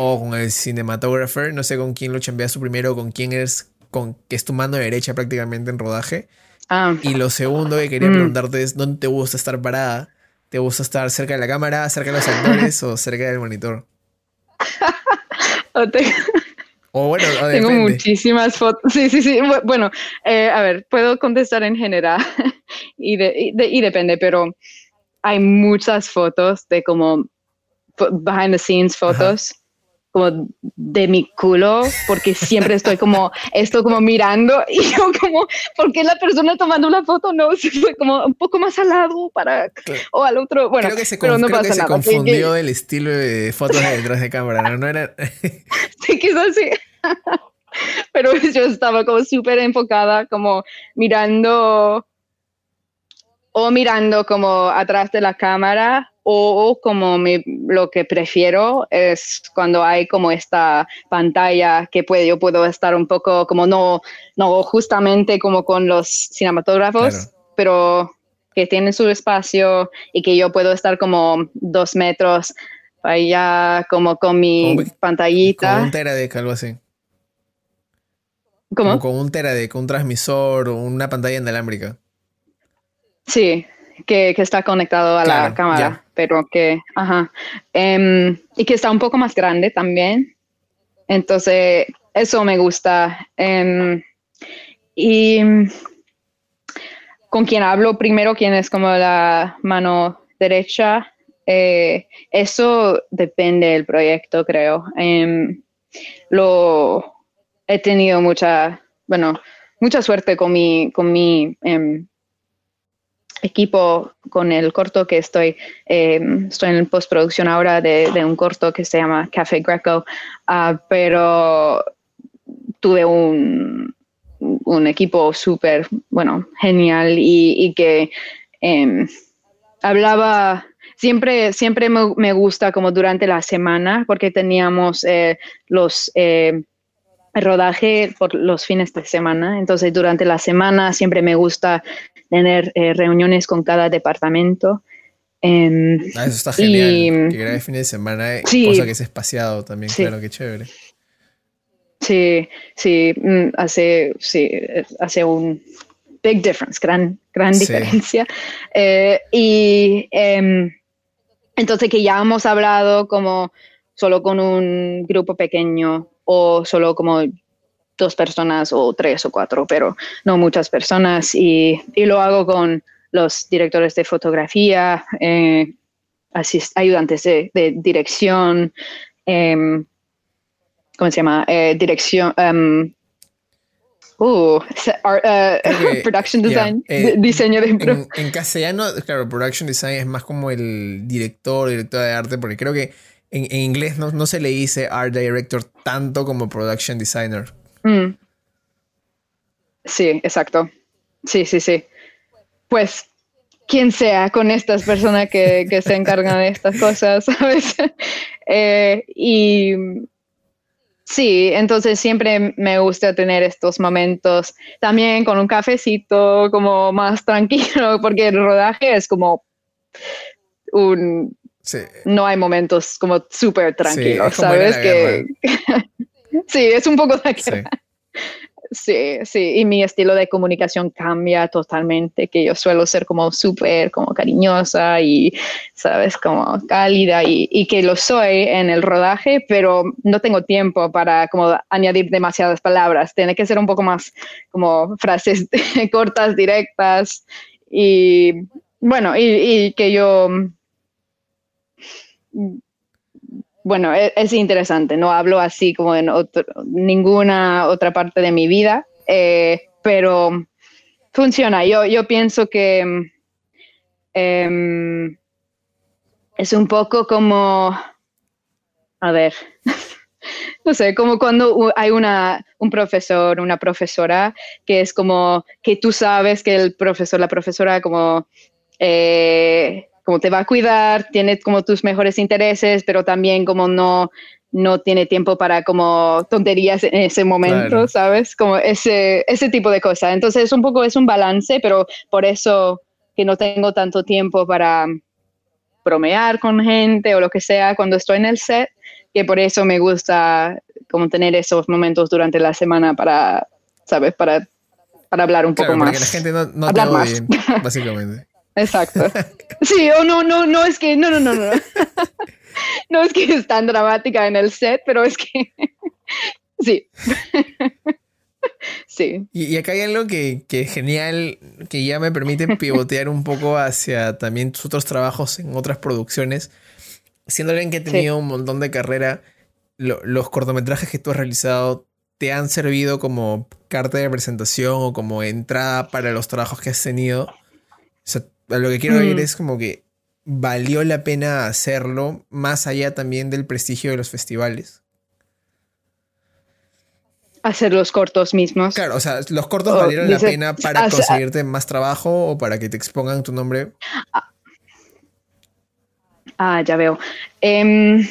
Speaker 1: o con el cinematographer, no sé con quién lo chambeas tú primero, con quién eres, con que es tu mano derecha prácticamente en rodaje. Ah. Y lo segundo que quería mm. preguntarte es, ¿dónde te gusta estar parada? ¿Te gusta estar cerca de la cámara, cerca de los actores o cerca del monitor?
Speaker 2: o, bueno, tengo muchísimas fotos. Sí, sí, sí. Bueno, eh, a ver, puedo contestar en general y, y depende, pero hay muchas fotos de como behind the scenes fotos. Como de mi culo porque siempre estoy como esto como mirando y yo como ¿por qué la persona tomando una foto no se fue como un poco más al lado para o al otro bueno
Speaker 1: creo que se, pero no creo que se confundió el estilo de fotos de detrás de cámara no, no era
Speaker 2: sí quizás sí. Pero yo estaba como súper enfocada como mirando o mirando como atrás de la cámara o como lo que prefiero es cuando hay como esta pantalla que puede, yo puedo estar un poco como no, no justamente como con los cinematógrafos, pero que tienen su espacio y que yo puedo estar como dos metros allá como con mi pantallita.
Speaker 1: Con un teradec, algo así.
Speaker 2: ¿Cómo?
Speaker 1: Como con un teradec, un transmisor o una pantalla inalámbrica.
Speaker 2: Sí, que, está conectado a la cámara, pero que, ajá, em, y que está un poco más grande también. Entonces, eso me gusta. Em, y con quien hablo primero, quien es como la mano derecha, eh, eso depende del proyecto, creo. Em, lo he tenido mucha, bueno, mucha suerte con mi, con mi equipo con el corto que estoy, eh, estoy en postproducción ahora de, un corto que se llama Café Greco, ah, pero tuve un, un equipo súper, bueno, genial y, que em, hablaba, siempre, siempre me, gusta como durante la semana porque teníamos eh, los... Eh, rodaje por los fines de semana. Entonces, durante la semana siempre me gusta tener eh, reuniones con cada departamento.
Speaker 1: Em, ah, eso está genial. que el fin de semana, eh, cosa que es espaciado también, claro, qué chévere.
Speaker 2: Sí, sí, mm, hace, sí, hace un big difference, gran, gran diferencia. Eh, y em, entonces que ya hemos hablado como solo con un grupo pequeño o solo como dos personas o tres o cuatro, pero no muchas personas. Y, lo hago con los directores de fotografía, eh, ayudantes de, dirección, em, ¿cómo se llama? Eh, dirección. Um, uh, production design, diseño de...
Speaker 1: En, en, castellano, claro, production design es más como el director, directora de arte, porque creo que en, inglés no, no, se le dice art director tanto como production designer. Mm.
Speaker 2: Sí, exacto. Sí, sí, sí. Pues quien sea con estas personas que, se encargan de estas cosas, ¿sabes? Eh, y sí, entonces siempre me gusta tener estos momentos también con un cafecito como más tranquilo, porque el rodaje es como un... No hay momentos como súper tranquilos, ¿sabes? Que... sí, es un poco de guerra. Sí, sí, y mi estilo de comunicación cambia totalmente, que yo suelo ser como súper, como cariñosa y, sabes, como cálida y, que lo soy en el rodaje, pero no tengo tiempo para como añadir demasiadas palabras, tiene que ser un poco más como frases cortas, directas y bueno, y que yo bueno, e, es, interesante, no hablo así como en ninguna otra parte de mi vida, eh, pero funciona. Yo, yo pienso que em, es un poco como, a ver, no sé, como cuando hay una, un profesor, una profesora, que es como que tú sabes que el profesor, la profesora como... Eh, como te va a cuidar, tiene como tus mejores intereses, pero también como no, no tiene tiempo para como tonterías en ese momento, ¿sabes? Como ese, ese tipo de cosas. Entonces un poco es un balance, pero por eso que no tengo tanto tiempo para bromear con gente o lo que sea cuando estoy en el set, que por eso me gusta como tener esos momentos durante la semana para, ¿sabes? Para, para hablar un poco más.
Speaker 1: Porque la gente no, no te oye, básicamente.
Speaker 2: Exacto. Sí, o no, no, no es que, no, no, no, no. No es que es tan dramática en el set, pero es que sí. Sí.
Speaker 1: Y, acá hay algo que, que, genial, que ya me permite pivotear un poco hacia también tus otros trabajos en otras producciones. siendo alguien que ha tenido un montón de carrera, los cortometrajes que tú has realizado te han servido como carta de presentación o como entrada para los trabajos que has tenido. O sea, lo que quiero mm. es como que valió la pena hacerlo, más allá también del prestigio de los festivales.
Speaker 2: Hacer los cortos mismos.
Speaker 1: Claro, o sea, los cortos valieron la pena para conseguirte más trabajo o para que te expongan tu nombre.
Speaker 2: Ah, ah ya veo. Em,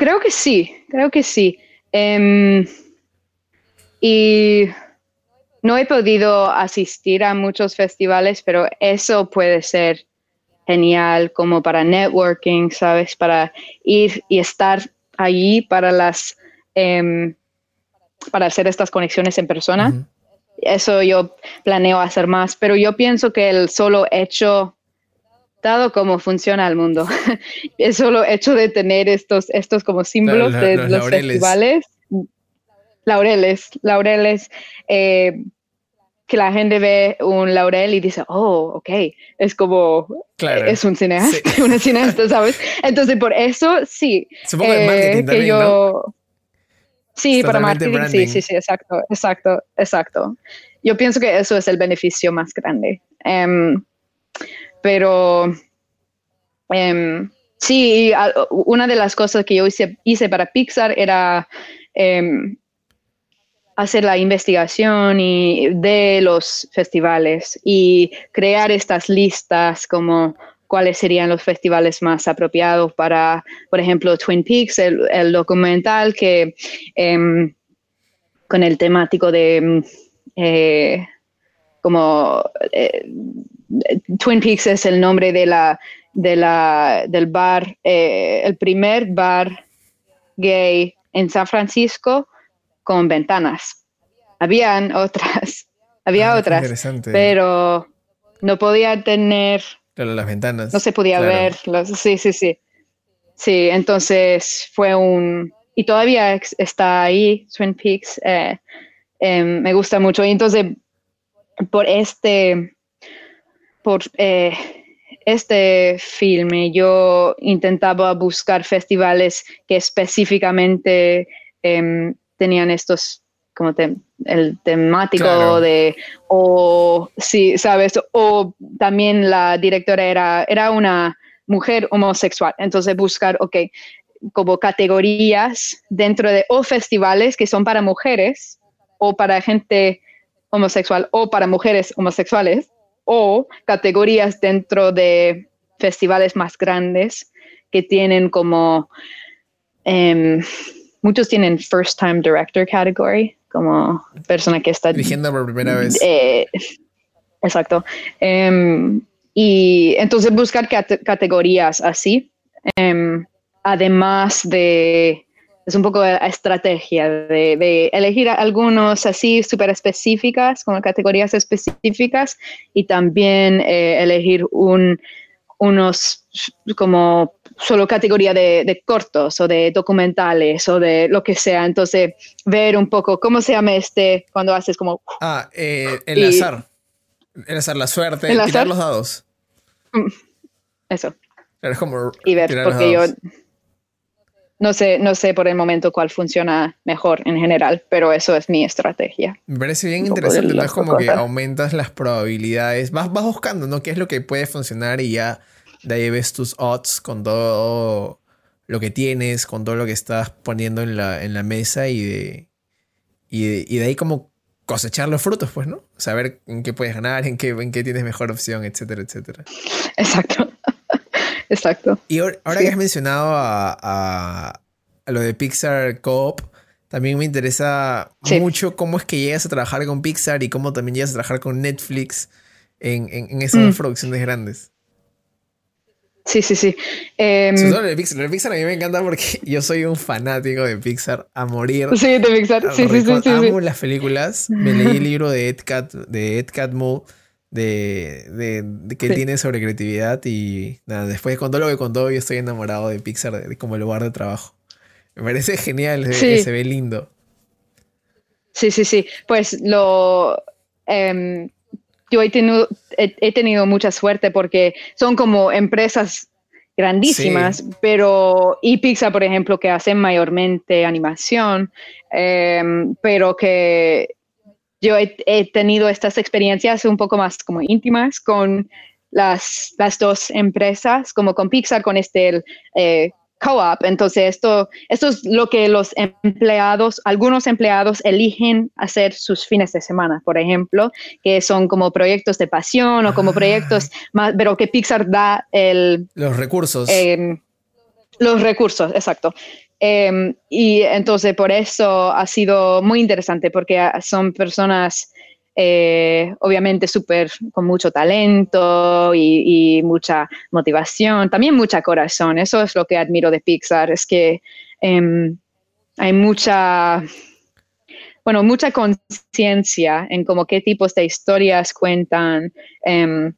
Speaker 2: Creo que sí, creo que sí. Em, y no he podido asistir a muchos festivales, pero eso puede ser genial como para networking, ¿sabes? Para ir y estar allí para las em, para hacer estas conexiones en persona. Eso yo planeo hacer más, pero yo pienso que el solo hecho dado cómo funciona el mundo. es solo hecho de tener estos, estos como símbolos de los, festivales. Laureles, laureles, eh, que la gente ve un laurel y dice, oh, ok, es como, es un cineasta, una cineasta, ¿sabes? Entonces, por eso, sí.
Speaker 1: Supongo eh, que yo...
Speaker 2: Sí, para marketing, sí, sí, sí, exacto, exacto, exacto. Yo pienso que eso es el beneficio más grande. Um, pero em, sí, una de las cosas que yo hice, para Pixar era em, hacer la investigación y de los festivales y crear estas listas como cuáles serían los festivales más apropiados para, por ejemplo, Twin Peaks, el, documental que em, con el temático de eh, como eh, Twin Peaks es el nombre de la, de la, del bar, eh, el primer bar gay en San Francisco con ventanas. Habían otras, había ah, otras, pero no podía tener...
Speaker 1: las ventanas.
Speaker 2: No se podía ver. sí, sí, sí. Sí, entonces fue un... Y todavía está ahí, Twin Peaks. Eh, em, me gusta mucho. Y entonces, por este por eh, este filme yo intentaba buscar festivales que específicamente em, tenían estos como el temático de o sí sabes o también la directora era era una mujer homosexual. Entonces buscar ok como categorías dentro de o festivales que son para mujeres o para gente homosexual o para mujeres homosexuales o categorías dentro de festivales más grandes que tienen como, em, muchos tienen first time director category, como persona que está
Speaker 1: dirigiendo por primera vez.
Speaker 2: Eh, exacto. Em, y entonces buscar categorías así, em, además de es un poco de estrategia de, elegir algunos así súper específicas, como categorías específicas, y también eh, elegir un, unos como solo categoría de, cortos o de documentales o de lo que sea. Entonces, ver un poco cómo se llama este cuando haces como...
Speaker 1: Ah, eh, el azar. El azar, la suerte, tirar los dados.
Speaker 2: Mm, eso.
Speaker 1: como
Speaker 2: y ver, porque yo no sé, no sé por el momento cuál funciona mejor en general, pero eso es mi estrategia.
Speaker 1: Me parece bien interesante, ¿no? Es como que aumentas las probabilidades, vas, vas buscando, ¿no? ¿Qué es lo que puede funcionar? Y ya de ahí ves tus odds con todo lo que tienes, con todo lo que estás poniendo en la, en la mesa y de, y de, ahí como cosechar los frutos, pues, ¿no? Saber en qué puedes ganar, en qué, en qué tienes mejor opción, etcétera, etcétera.
Speaker 2: Exacto. Exacto.
Speaker 1: Y ahora, que has mencionado a, lo de Pixar Coop, también me interesa mucho cómo es que llegas a trabajar con Pixar y cómo también llegas a trabajar con Netflix en, en, esas mm. producciones grandes.
Speaker 2: Sí, sí, sí.
Speaker 1: Lo de Pixar. De Pixar a mí me encanta porque yo soy un fanático de Pixar a morir.
Speaker 2: Sí, de Pixar. Sí, sí, sí,
Speaker 1: Amo las películas. Me leí el libro de Ed, Cat, de Ed Catmull de, de, que tiene sobre creatividad y nada, después con todo lo que contó yo estoy enamorado de Pixar de, como lugar de trabajo. Me parece genial, se, ve lindo.
Speaker 2: Sí, sí, sí. Pues lo... Em, yo he tenido, he, tenido mucha suerte porque son como empresas grandísimas, pero y Pixar, por ejemplo, que hacen mayormente animación, em, pero que yo he, tenido estas experiencias un poco más como íntimas con las, las dos empresas, como con Pixar, con este eh, co-op. Entonces, esto, esto es lo que los empleados, algunos empleados eligen hacer sus fines de semana, por ejemplo, que son como proyectos de pasión o como proyectos ah. más, pero que Pixar da el...
Speaker 1: Los recursos.
Speaker 2: Em, los recursos, exacto. Em, y entonces por eso ha sido muy interesante porque son personas eh, obviamente súper con mucho talento y, mucha motivación, también mucha corazón. Eso es lo que admiro de Pixar, es que em, hay mucha, bueno, mucha conciencia en como qué tipos de historias cuentan, em,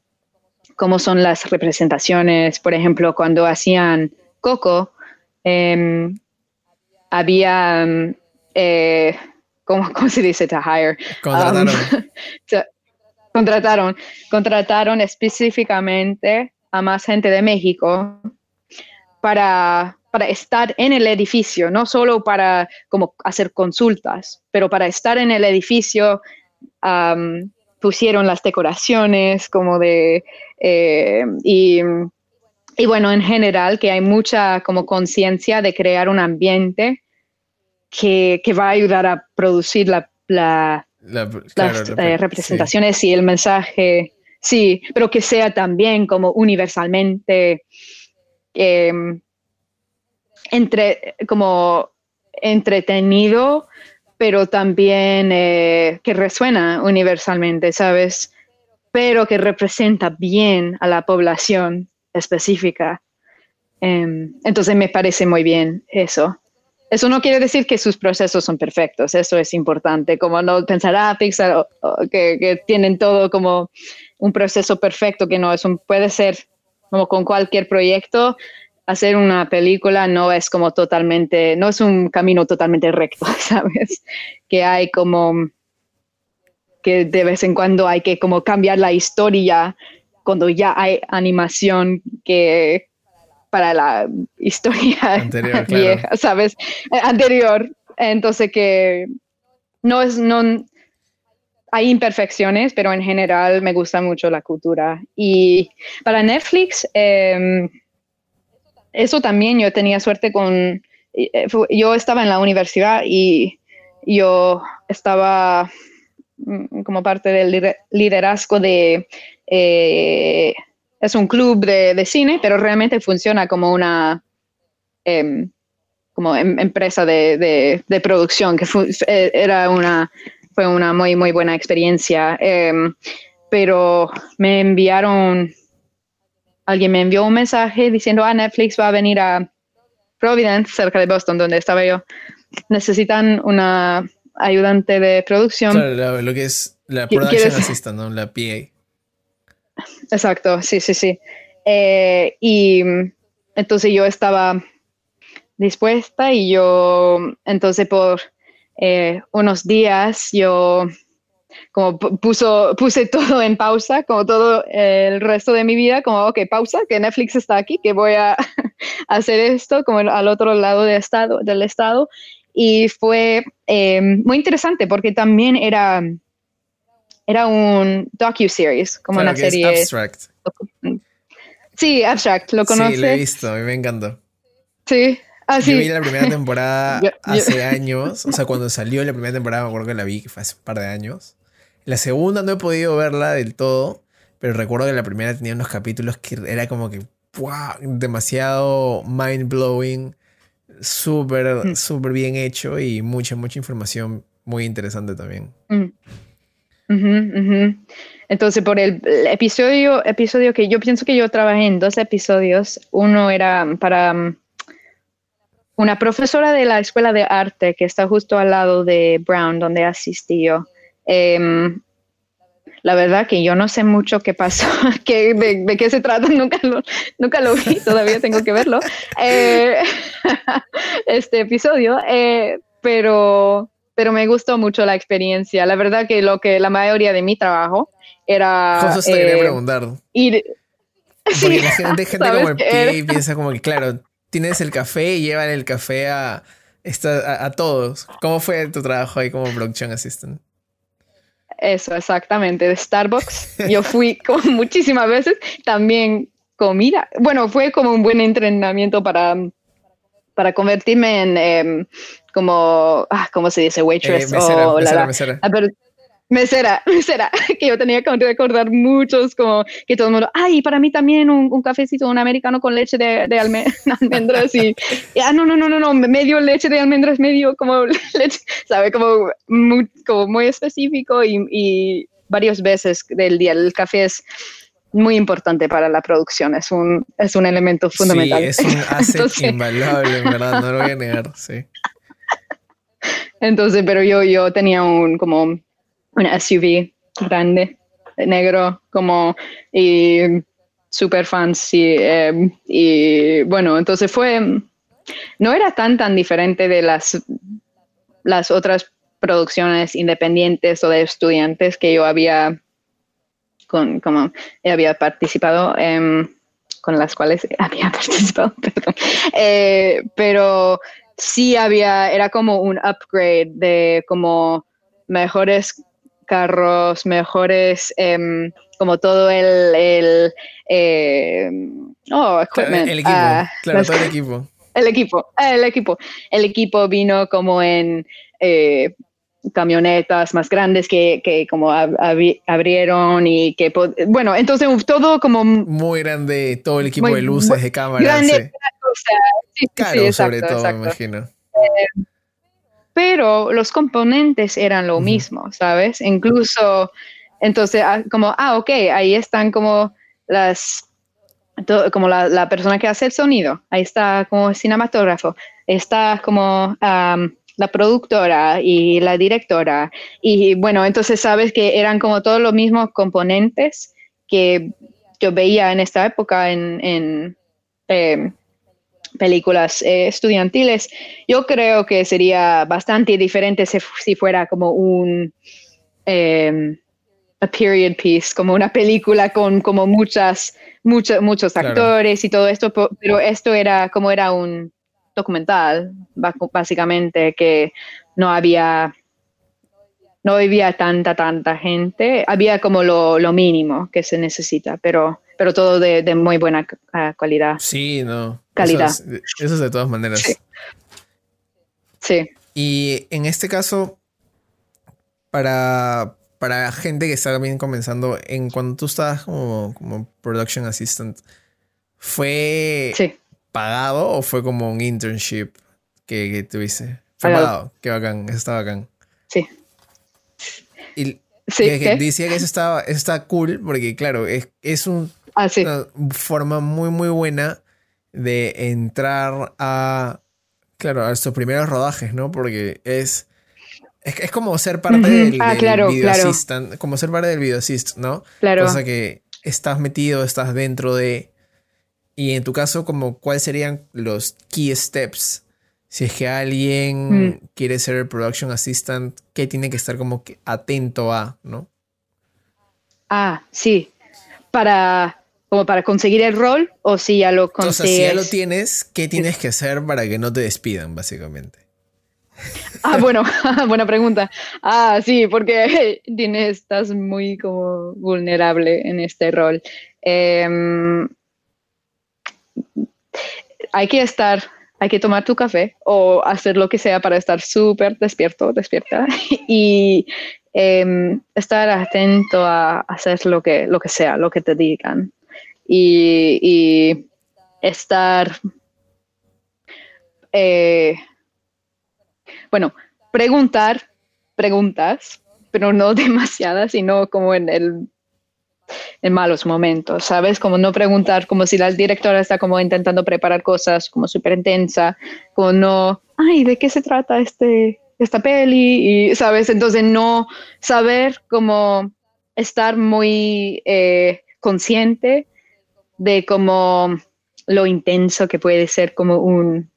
Speaker 2: cómo son las representaciones. Por ejemplo, cuando hacían Coco, em, había ¿cómo, se dice to hire?
Speaker 1: Contrataron. Um,
Speaker 2: contrataron. Contrataron específicamente a más gente de México para, para estar en el edificio, no solo para como hacer consultas, pero para estar en el edificio um, pusieron las decoraciones como de eh, y, y bueno, en general que hay mucha como conciencia de crear un ambiente que, va a ayudar a producir la, las eh, representaciones y el mensaje, sí, pero que sea también como universalmente em, entre, como entretenido, pero también eh, que resuena universalmente, ¿sabes? Pero que representa bien a la población específica. Em, entonces me parece muy bien eso. Eso no quiere decir que sus procesos son perfectos, eso es importante, como no pensar, ah, Pixar, que, tienen todo como un proceso perfecto, que no es un, puede ser como con cualquier proyecto, hacer una película no es como totalmente, no es un camino totalmente recto, ¿sabes? Que hay como, que de vez en cuando hay que como cambiar la historia cuando ya hay animación que para la historia Anterior, vieja, ¿sabes? Eh, anterior. Entonces que no es, no, hay imperfecciones, pero en general me gusta mucho la cultura. Y para Netflix, em, eso también yo tenía suerte con, eh, yo estaba en la universidad y yo estaba mm, como parte del liderazgo de eh, es un club de, cine, pero realmente funciona como una em, como em, empresa de, producción, que eh, era una, fue una muy, muy buena experiencia. Em, pero me enviaron, alguien me envió un mensaje diciendo, ah, Netflix va a venir a Providence, cerca de Boston, donde estaba yo. Necesitan una ayudante de producción.
Speaker 1: Claro, lo, que es la production assistant, ¿no? La PA.
Speaker 2: Exacto, sí, sí, sí. Eh, y entonces yo estaba dispuesta y yo, entonces por eh, unos días yo como puso, puse todo en pausa, como todo el resto de mi vida, como, ok, pausa, que Netflix está aquí, que voy a hacer esto como al otro lado del estado. Del estado. Y fue eh, muy interesante porque también era era un docu-series, como una serie.
Speaker 1: abstract.
Speaker 2: Sí, Abstract, ¿lo conoces?
Speaker 1: Sí, lo he visto, a mí me encantó.
Speaker 2: Sí. Ah,
Speaker 1: Yo vi la primera temporada hace años, o sea, cuando salió la primera temporada, me acuerdo que la vi, que fue hace un par de años. La segunda no he podido verla del todo, pero recuerdo que la primera tenía unos capítulos que era como que wow, demasiado mind blowing, súper, mm. súper bien hecho y mucha, mucha información muy interesante también. Mm.
Speaker 2: Entonces, por el, episodio, episodio que yo pienso que yo trabajé en dos episodios, uno era para um, una profesora de la escuela de arte que está justo al lado de Brown, donde asistí yo. Em, la verdad que yo no sé mucho qué pasó, de, qué se trata, nunca lo, nunca lo vi, todavía tengo que verlo, eh, este episodio, eh, pero pero me gustó mucho la experiencia. La verdad que lo que la mayoría de mi trabajo era
Speaker 1: eh, preguntar.
Speaker 2: ir.
Speaker 1: Porque la gente, gente como el pie piensa como que, claro, tienes el café y llevan el café a, a, a, todos. ¿Cómo fue tu trabajo ahí como production assistant?
Speaker 2: Eso, exactamente, de Starbucks. Yo fui como muchísimas veces, también comida. Bueno, fue como un buen entrenamiento para, para convertirme en em, como, ah, ¿cómo se dice? Waitress
Speaker 1: eh, o la, mesera. Ah,
Speaker 2: mesera, mesera, que yo tenía que recordar muchos, como que todo el mundo, ay, para mí también un, cafecito, un americano con leche de, de almendras y, ah, no, no, no, no, no, medio leche de almendras, medio como leche, ¿sabe? Como muy, como muy específico y, y varias veces del día. El café es muy importante para la producción, es un, es un elemento fundamental.
Speaker 1: Sí, es un asset invaluable, en verdad, no lo voy a negar, sí.
Speaker 2: Entonces, pero yo, yo tenía un, como un SUV grande, negro, como, y super fancy. Em, y bueno, entonces fue, no era tan, tan diferente de las, las otras producciones independientes o de estudiantes que yo había, con, como, había participado. con las cuales había participado, perdón. Eh, pero sí había, era como un upgrade de como mejores carros, mejores, em, como todo el, el em, oh,
Speaker 1: equipment. El equipo, ah, claro, todo el equipo.
Speaker 2: El equipo, el equipo. El equipo vino como en eh, camionetas más grandes que, que como abrieron y que, bueno, entonces todo como...
Speaker 1: Muy grande, todo el equipo de luces, de cámaras. Grande, sí. Caro sobre todo, me imagino. Eh,
Speaker 2: pero los componentes eran lo mismo, ¿sabes? Incluso, entonces, ah, como, ah, ok, ahí están como las, como la, persona que hace el sonido, ahí está como cinematógrafo, está como la productora y la directora, y bueno, entonces sabes que eran como todos los mismos componentes que yo veía en esta época en, en em, películas eh, estudiantiles, yo creo que sería bastante diferente si, fuera como un em, a period piece, como una película con como muchas, muchos muchos actores y todo esto, pero esto era como era un documental, básicamente, que no había no había tanta, tanta gente, había como lo, lo mínimo que se necesita, pero pero todo de, muy buena calidad.
Speaker 1: Sí, no.
Speaker 2: Calidad.
Speaker 1: Eso es, de todas maneras.
Speaker 2: Sí.
Speaker 1: Y en este caso, para, para gente que está bien comenzando, en cuando tú estabas como, como production assistant, ¿fue pagado o fue como un internship que, que tuviste? Fue pagado. Qué bacán, eso está bacán.
Speaker 2: Sí.
Speaker 1: Y sí, decía que eso estaba, eso está cool porque, claro, es, es un
Speaker 2: Ah,
Speaker 1: Una forma muy, muy buena de entrar a, claro, a estos primeros rodajes, ¿no? Porque es, es, como ser parte del,
Speaker 2: ah, claro,
Speaker 1: video assistant, como ser parte del video assist, ¿no?
Speaker 2: Claro.
Speaker 1: Cosa que estás metido, estás dentro de... Y en tu caso, como, ¿cuáles serían los key steps? Si es que alguien mm. quiere ser el production assistant, ¿qué tiene que estar como atento a, no?
Speaker 2: Ah, sí. Para como para conseguir el rol o si ya lo consigues. O sea,
Speaker 1: si ya lo tienes, ¿qué tienes que hacer para que no te despidan, básicamente?
Speaker 2: Ah, bueno, buena pregunta. Ah, sí, porque tienes, estás muy como vulnerable en este rol. Em, hay que estar, hay que tomar tu café o hacer lo que sea para estar súper despierto, despierta y em, estar atento a hacer lo que, lo que sea, lo que te digan y, estar, eh, bueno, preguntar preguntas, pero no demasiadas, sino como en el en malos momentos, ¿sabes? Como no preguntar, como si la directora está como intentando preparar cosas como súper intensa, como no, ay, ¿de qué se trata este, esta peli? Y, ¿sabes? Entonces no saber cómo estar muy eh, consciente de como lo intenso que puede ser como un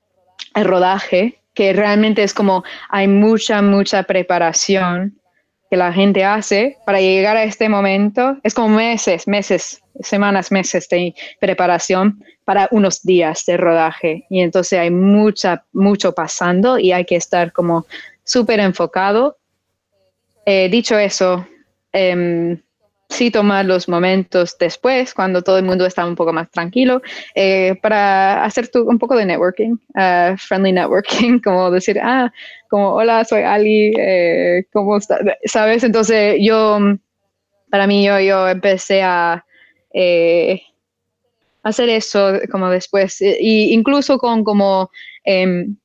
Speaker 2: rodaje, que realmente es como hay mucha, mucha preparación que la gente hace para llegar a este momento es como meses, meses, semanas, meses de preparación para unos días de rodaje. Y entonces hay mucha, mucho pasando y hay que estar como súper enfocado. Eh, dicho eso, eh, sí tomar los momentos después, cuando todo el mundo está un poco más tranquilo, eh, para hacer un poco de networking, uh, friendly networking, como decir, ah, como, hola, soy Ali, eh, ¿cómo estás? ¿Sabes? Entonces yo, para mí, yo, yo empecé a eh, hacer eso como después, y incluso con como... Em,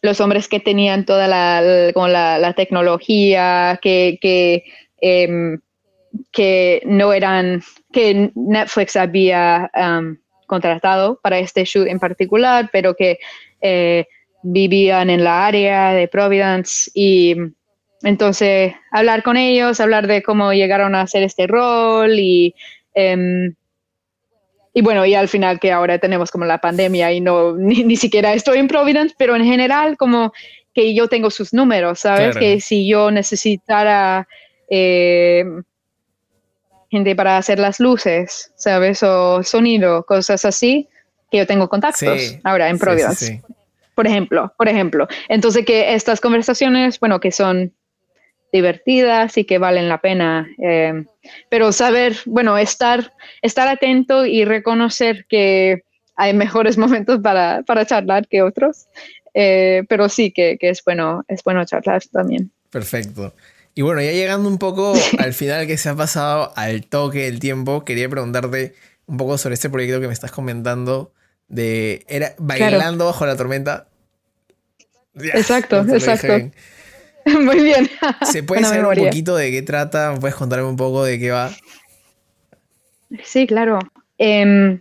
Speaker 2: los hombres que tenían toda la, como la, tecnología, que, que em, que no eran, que Netflix había um, contratado para este shoot en particular, pero que eh, vivían en la área de Providence y entonces hablar con ellos, hablar de cómo llegaron a hacer este rol y, em, y bueno, y al final que ahora tenemos como la pandemia y no, ni, siquiera estoy en Providence, pero en general como que yo tengo sus números, ¿sabes? Que si yo necesitara... Eh, gente para hacer las luces, ¿sabes? O sonido, cosas así, que yo tengo contactos ahora en Providence. Por ejemplo, por ejemplo. Entonces que estas conversaciones, bueno, que son divertidas y que valen la pena, eh, pero saber, bueno, estar, estar atento y reconocer que hay mejores momentos para, para charlar que otros, eh, pero sí que, que, es bueno, es bueno charlar también.
Speaker 1: Perfecto. Y bueno, ya llegando un poco al final que se ha pasado al toque del tiempo, quería preguntarte un poco sobre este proyecto que me estás comentando de era bailando bajo la tormenta.
Speaker 2: exacto, exacto. Muy bien.
Speaker 1: ¿Se puede saber un poquito de qué trata? ¿Puedes contarme un poco de qué va?
Speaker 2: Sí, claro. Em,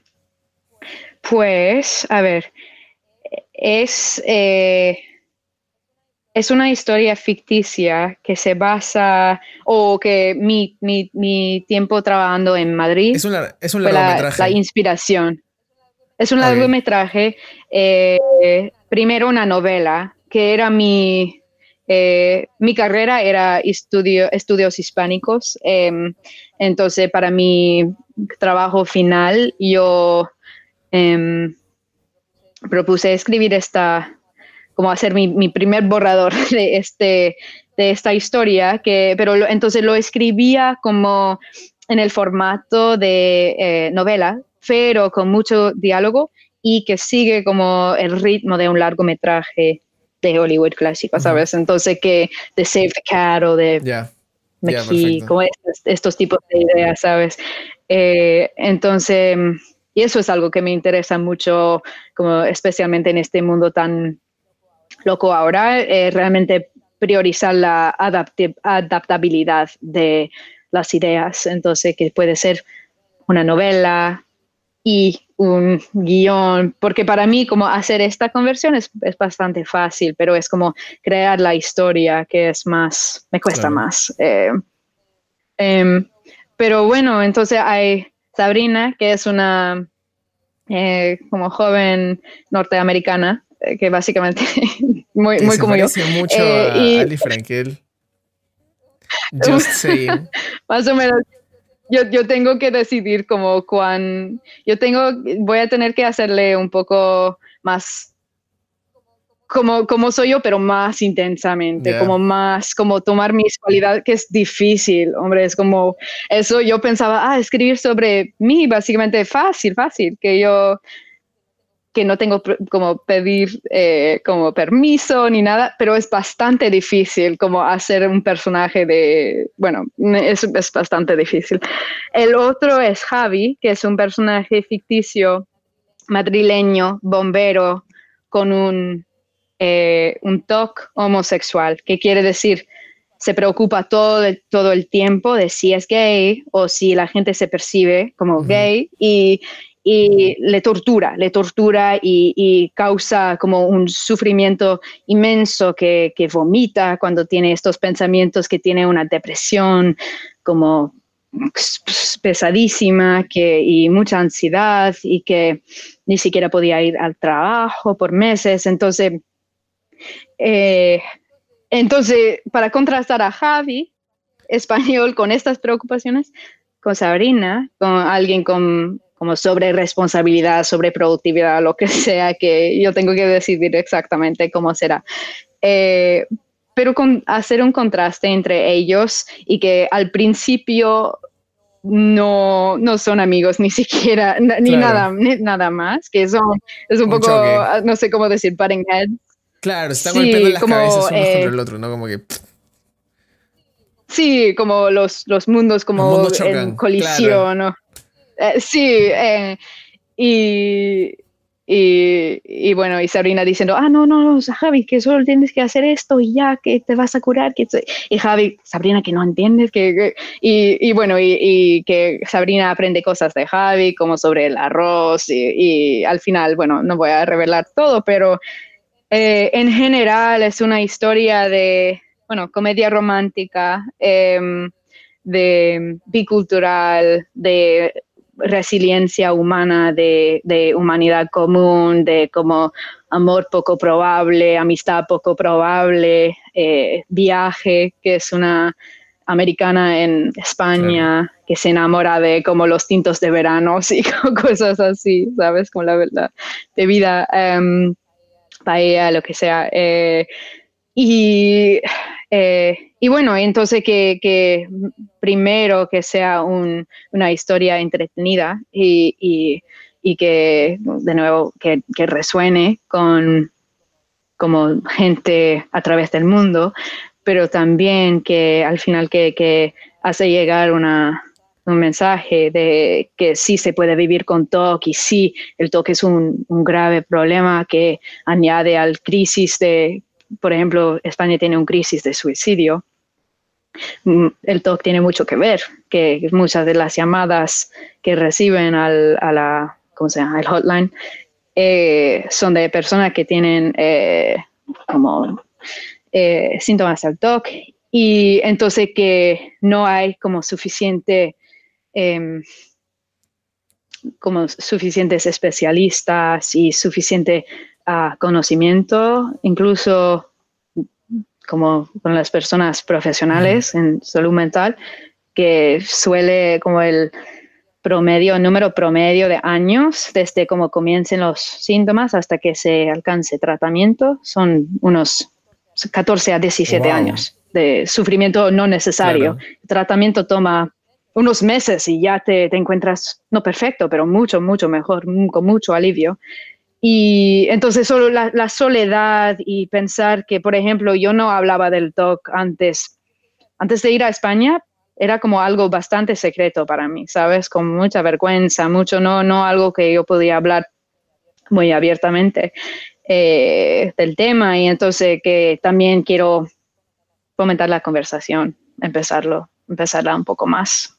Speaker 2: pues, a ver, es eh, es una historia ficticia que se basa, o que mi, mi, tiempo trabajando en Madrid.
Speaker 1: Es, es un largometraje.
Speaker 2: La, inspiración. Es un largometraje. Eh, primero una novela, que era mi, eh, mi carrera, era estudio, estudios hispánicos. Em, entonces, para mi trabajo final, yo em, propuse escribir esta como hacer mi, mi primer borrador de, este, de esta historia, que, pero entonces lo escribía como en el formato de eh, novela, pero con mucho diálogo y que sigue como el ritmo de un largometraje de Hollywood clásico, ¿sabes? Entonces que de Save the Cat o de yeah. como estos, tipos de ideas, ¿sabes? Eh, entonces, y eso es algo que me interesa mucho, como especialmente en este mundo tan loco ahora es realmente priorizar la adaptabilidad de las ideas. Entonces, que puede ser una novela y un guion, porque para mí como hacer esta conversión es, bastante fácil, pero es como crear la historia que es más, me cuesta más. Eh, em, pero bueno, entonces hay Sabrina, que es una eh, como joven norteamericana eh, que básicamente muy, muy como yo.
Speaker 1: mucho eh, a y, Frankel. Just saying.
Speaker 2: Más o menos. Yo, yo, tengo que decidir como cuán. Yo tengo. Voy a tener que hacerle un poco más. Como, como soy yo, pero más intensamente, como más, como tomar mis cualidades, que es difícil, hombre, es como, eso yo pensaba, ah, escribir sobre mí, básicamente fácil, fácil, que yo, que no tengo como pedir eh, como permiso ni nada, pero es bastante difícil como hacer un personaje de, bueno, es, es bastante difícil. El otro es Javi, que es un personaje ficticio madrileño, bombero, con un, eh, un toque homosexual, que quiere decir se preocupa todo, todo el tiempo de si es gay o si la gente se percibe como gay y y le tortura, le tortura y, causa como un sufrimiento inmenso que, vomita cuando tiene estos pensamientos, que tiene una depresión como pesadísima que, y mucha ansiedad y que ni siquiera podía ir al trabajo por meses. Entonces, eh, entonces para contrastar a Javi, español con estas preocupaciones con Sabrina, con alguien con como sobre responsabilidad, sobre productividad, lo que sea, que yo tengo que decidir exactamente cómo será. Eh, pero con hacer un contraste entre ellos y que al principio no, no son amigos ni siquiera, ni nada, nada más, que son, es un, poco, no sé cómo decir, butting heads.
Speaker 1: Claro, están golpeando las cabezas uno contra el otro, ¿no? Como que...
Speaker 2: Sí, como los, los mundos como en colisión. Eh, sí, eh, y, y, bueno, y Sabrina diciendo, ah, no, no, no, Javi, que solo tienes que hacer esto y ya, que te vas a curar. Que y Javi, Sabrina, que no entiendes, que, y, y, bueno, y, que Sabrina aprende cosas de Javi, como sobre el arroz, y, al final, bueno, no voy a revelar todo, pero eh, en general es una historia de, bueno, comedia romántica, em, de bicultural, de resiliencia humana, de, humanidad común, de como amor poco probable, amistad poco probable, eh, viaje, que es una americana en España que se enamora de como los tintos de verano y cosas así, ¿sabes? Como la verdad de vida, um, paella, lo que sea. Eh, y eh, y bueno, entonces que, primero que sea una historia entretenida y, que, de nuevo, que, resuene con como gente a través del mundo, pero también que al final que, hace llegar un mensaje de que sí se puede vivir con TOC y sí, el TOC es un, un grave problema que añade al crisis de por ejemplo, España tiene un crisis de suicidio, mm, el TOC tiene mucho que ver, que muchas de las llamadas que reciben al, a la, ¿cómo se llama? el hotline eh, son de personas que tienen eh, como eh, síntomas del TOC y entonces que no hay como suficiente em, como suficientes especialistas y suficiente conocimiento, incluso como con las personas profesionales en salud mental, que suele como el promedio, número promedio de años desde como comiencen los síntomas hasta que se alcance tratamiento, son unos 14 a 17 años de sufrimiento no necesario. El tratamiento toma unos meses y ya te, te, encuentras, no perfecto, pero mucho, mucho mejor, con mucho alivio. Y entonces solo la, soledad y pensar que, por ejemplo, yo no hablaba del TOC antes, antes de ir a España, era como algo bastante secreto para mí, ¿sabes? Con mucha vergüenza, mucho, no, no algo que yo podía hablar muy abiertamente eh, del tema. Y entonces que también quiero fomentar la conversación, empezarlo, empezarla un poco más.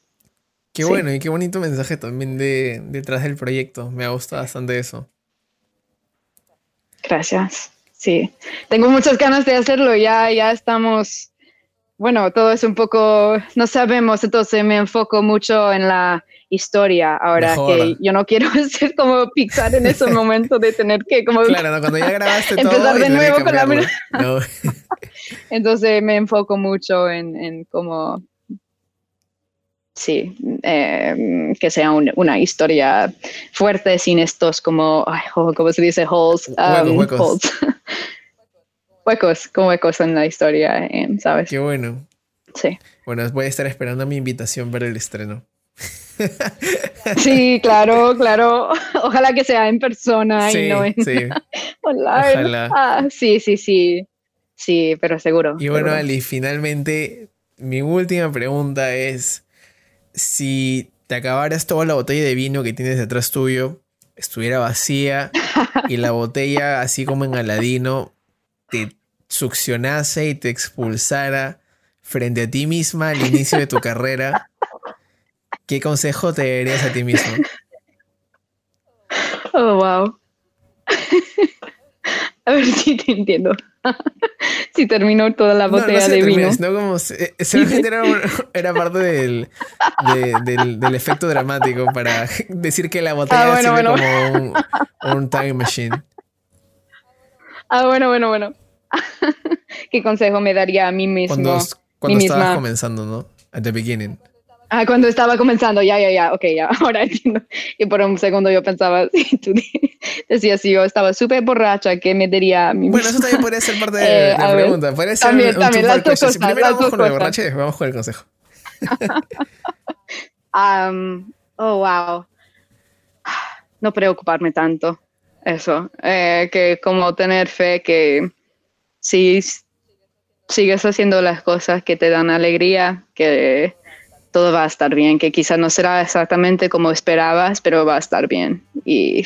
Speaker 1: Qué bueno y qué bonito mensaje también de, detrás del proyecto. Me ha gustado bastante eso.
Speaker 2: Gracias. Sí, tengo muchas ganas de hacerlo. Ya, ya estamos, bueno, todo es un poco, no sabemos, entonces me enfoco mucho en la historia ahora que yo no quiero ser como Pixar en ese momento de tener que como
Speaker 1: claro cuando ya grabaste todo
Speaker 2: empezar de nuevo con la no. entonces me enfoco mucho en, en cómo sí, em, que sea una historia fuerte sin estos como, ay, ¿cómo se dice? Holes. Um, huecos. huecos, como huecos en la historia, em, ¿sabes?
Speaker 1: Qué bueno.
Speaker 2: Sí.
Speaker 1: Bueno, voy a estar esperando mi invitación para el estreno.
Speaker 2: Sí, claro, claro. Ojalá que sea en persona y no en sí. online. Ah, sí, sí, sí. Sí, pero seguro.
Speaker 1: Y bueno, Ali, finalmente mi última pregunta es, si te acabaras toda la botella de vino que tienes detrás tuyo, estuviera vacía y la botella, así como en Aladino, te succionase y te expulsara frente a ti misma al inicio de tu carrera, ¿qué consejo te darías a ti mismo?
Speaker 2: Oh, wow. A ver si te entiendo. si terminó toda la botella de vino.
Speaker 1: No, como era, parte del, del, efecto dramático para decir que la botella ah, sirve como un, time machine.
Speaker 2: Ah, bueno, bueno, bueno. ¿Qué consejo me daría a mí mismo?
Speaker 1: Cuando, cuando estabas comenzando, ¿no? At the beginning.
Speaker 2: Ah, cuando estaba comenzando, ya, ya, ya, ok, ya, ahora entiendo. Y por un segundo yo pensaba, si tú decías si yo estaba súper borracha, ¿qué me diría mí
Speaker 1: Bueno, eso también podría ser parte de eh, la pregunta. Podría ser
Speaker 2: también, un también, las dos cosas,
Speaker 1: Primero vamos con el borrache, vamos con el consejo.
Speaker 2: um, oh, wow. No preocuparme tanto, eso. Eh, que como tener fe que si sigues haciendo las cosas que te dan alegría, que todo va a estar bien, que quizás no será exactamente como esperabas, pero va a estar bien. Y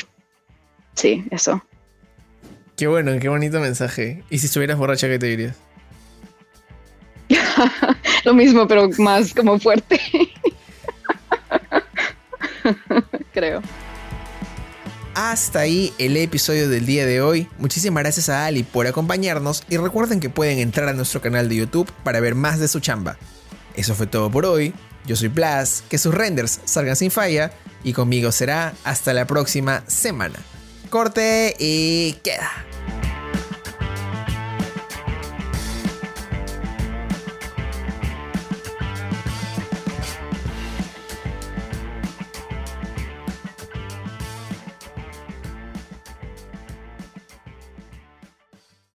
Speaker 2: sí, eso.
Speaker 1: Qué bueno, qué bonito mensaje. ¿Y si estuvieras borracha, qué te dirías?
Speaker 2: Lo mismo, pero más como fuerte. Creo.
Speaker 1: Hasta ahí el episodio del día de hoy. Muchísimas gracias a Ali por acompañarnos y recuerden que pueden entrar a nuestro canal de YouTube para ver más de su chamba. Eso fue todo por hoy. Yo soy Blas, que sus renders salgan sin falla y conmigo será hasta la próxima semana. Corte y queda.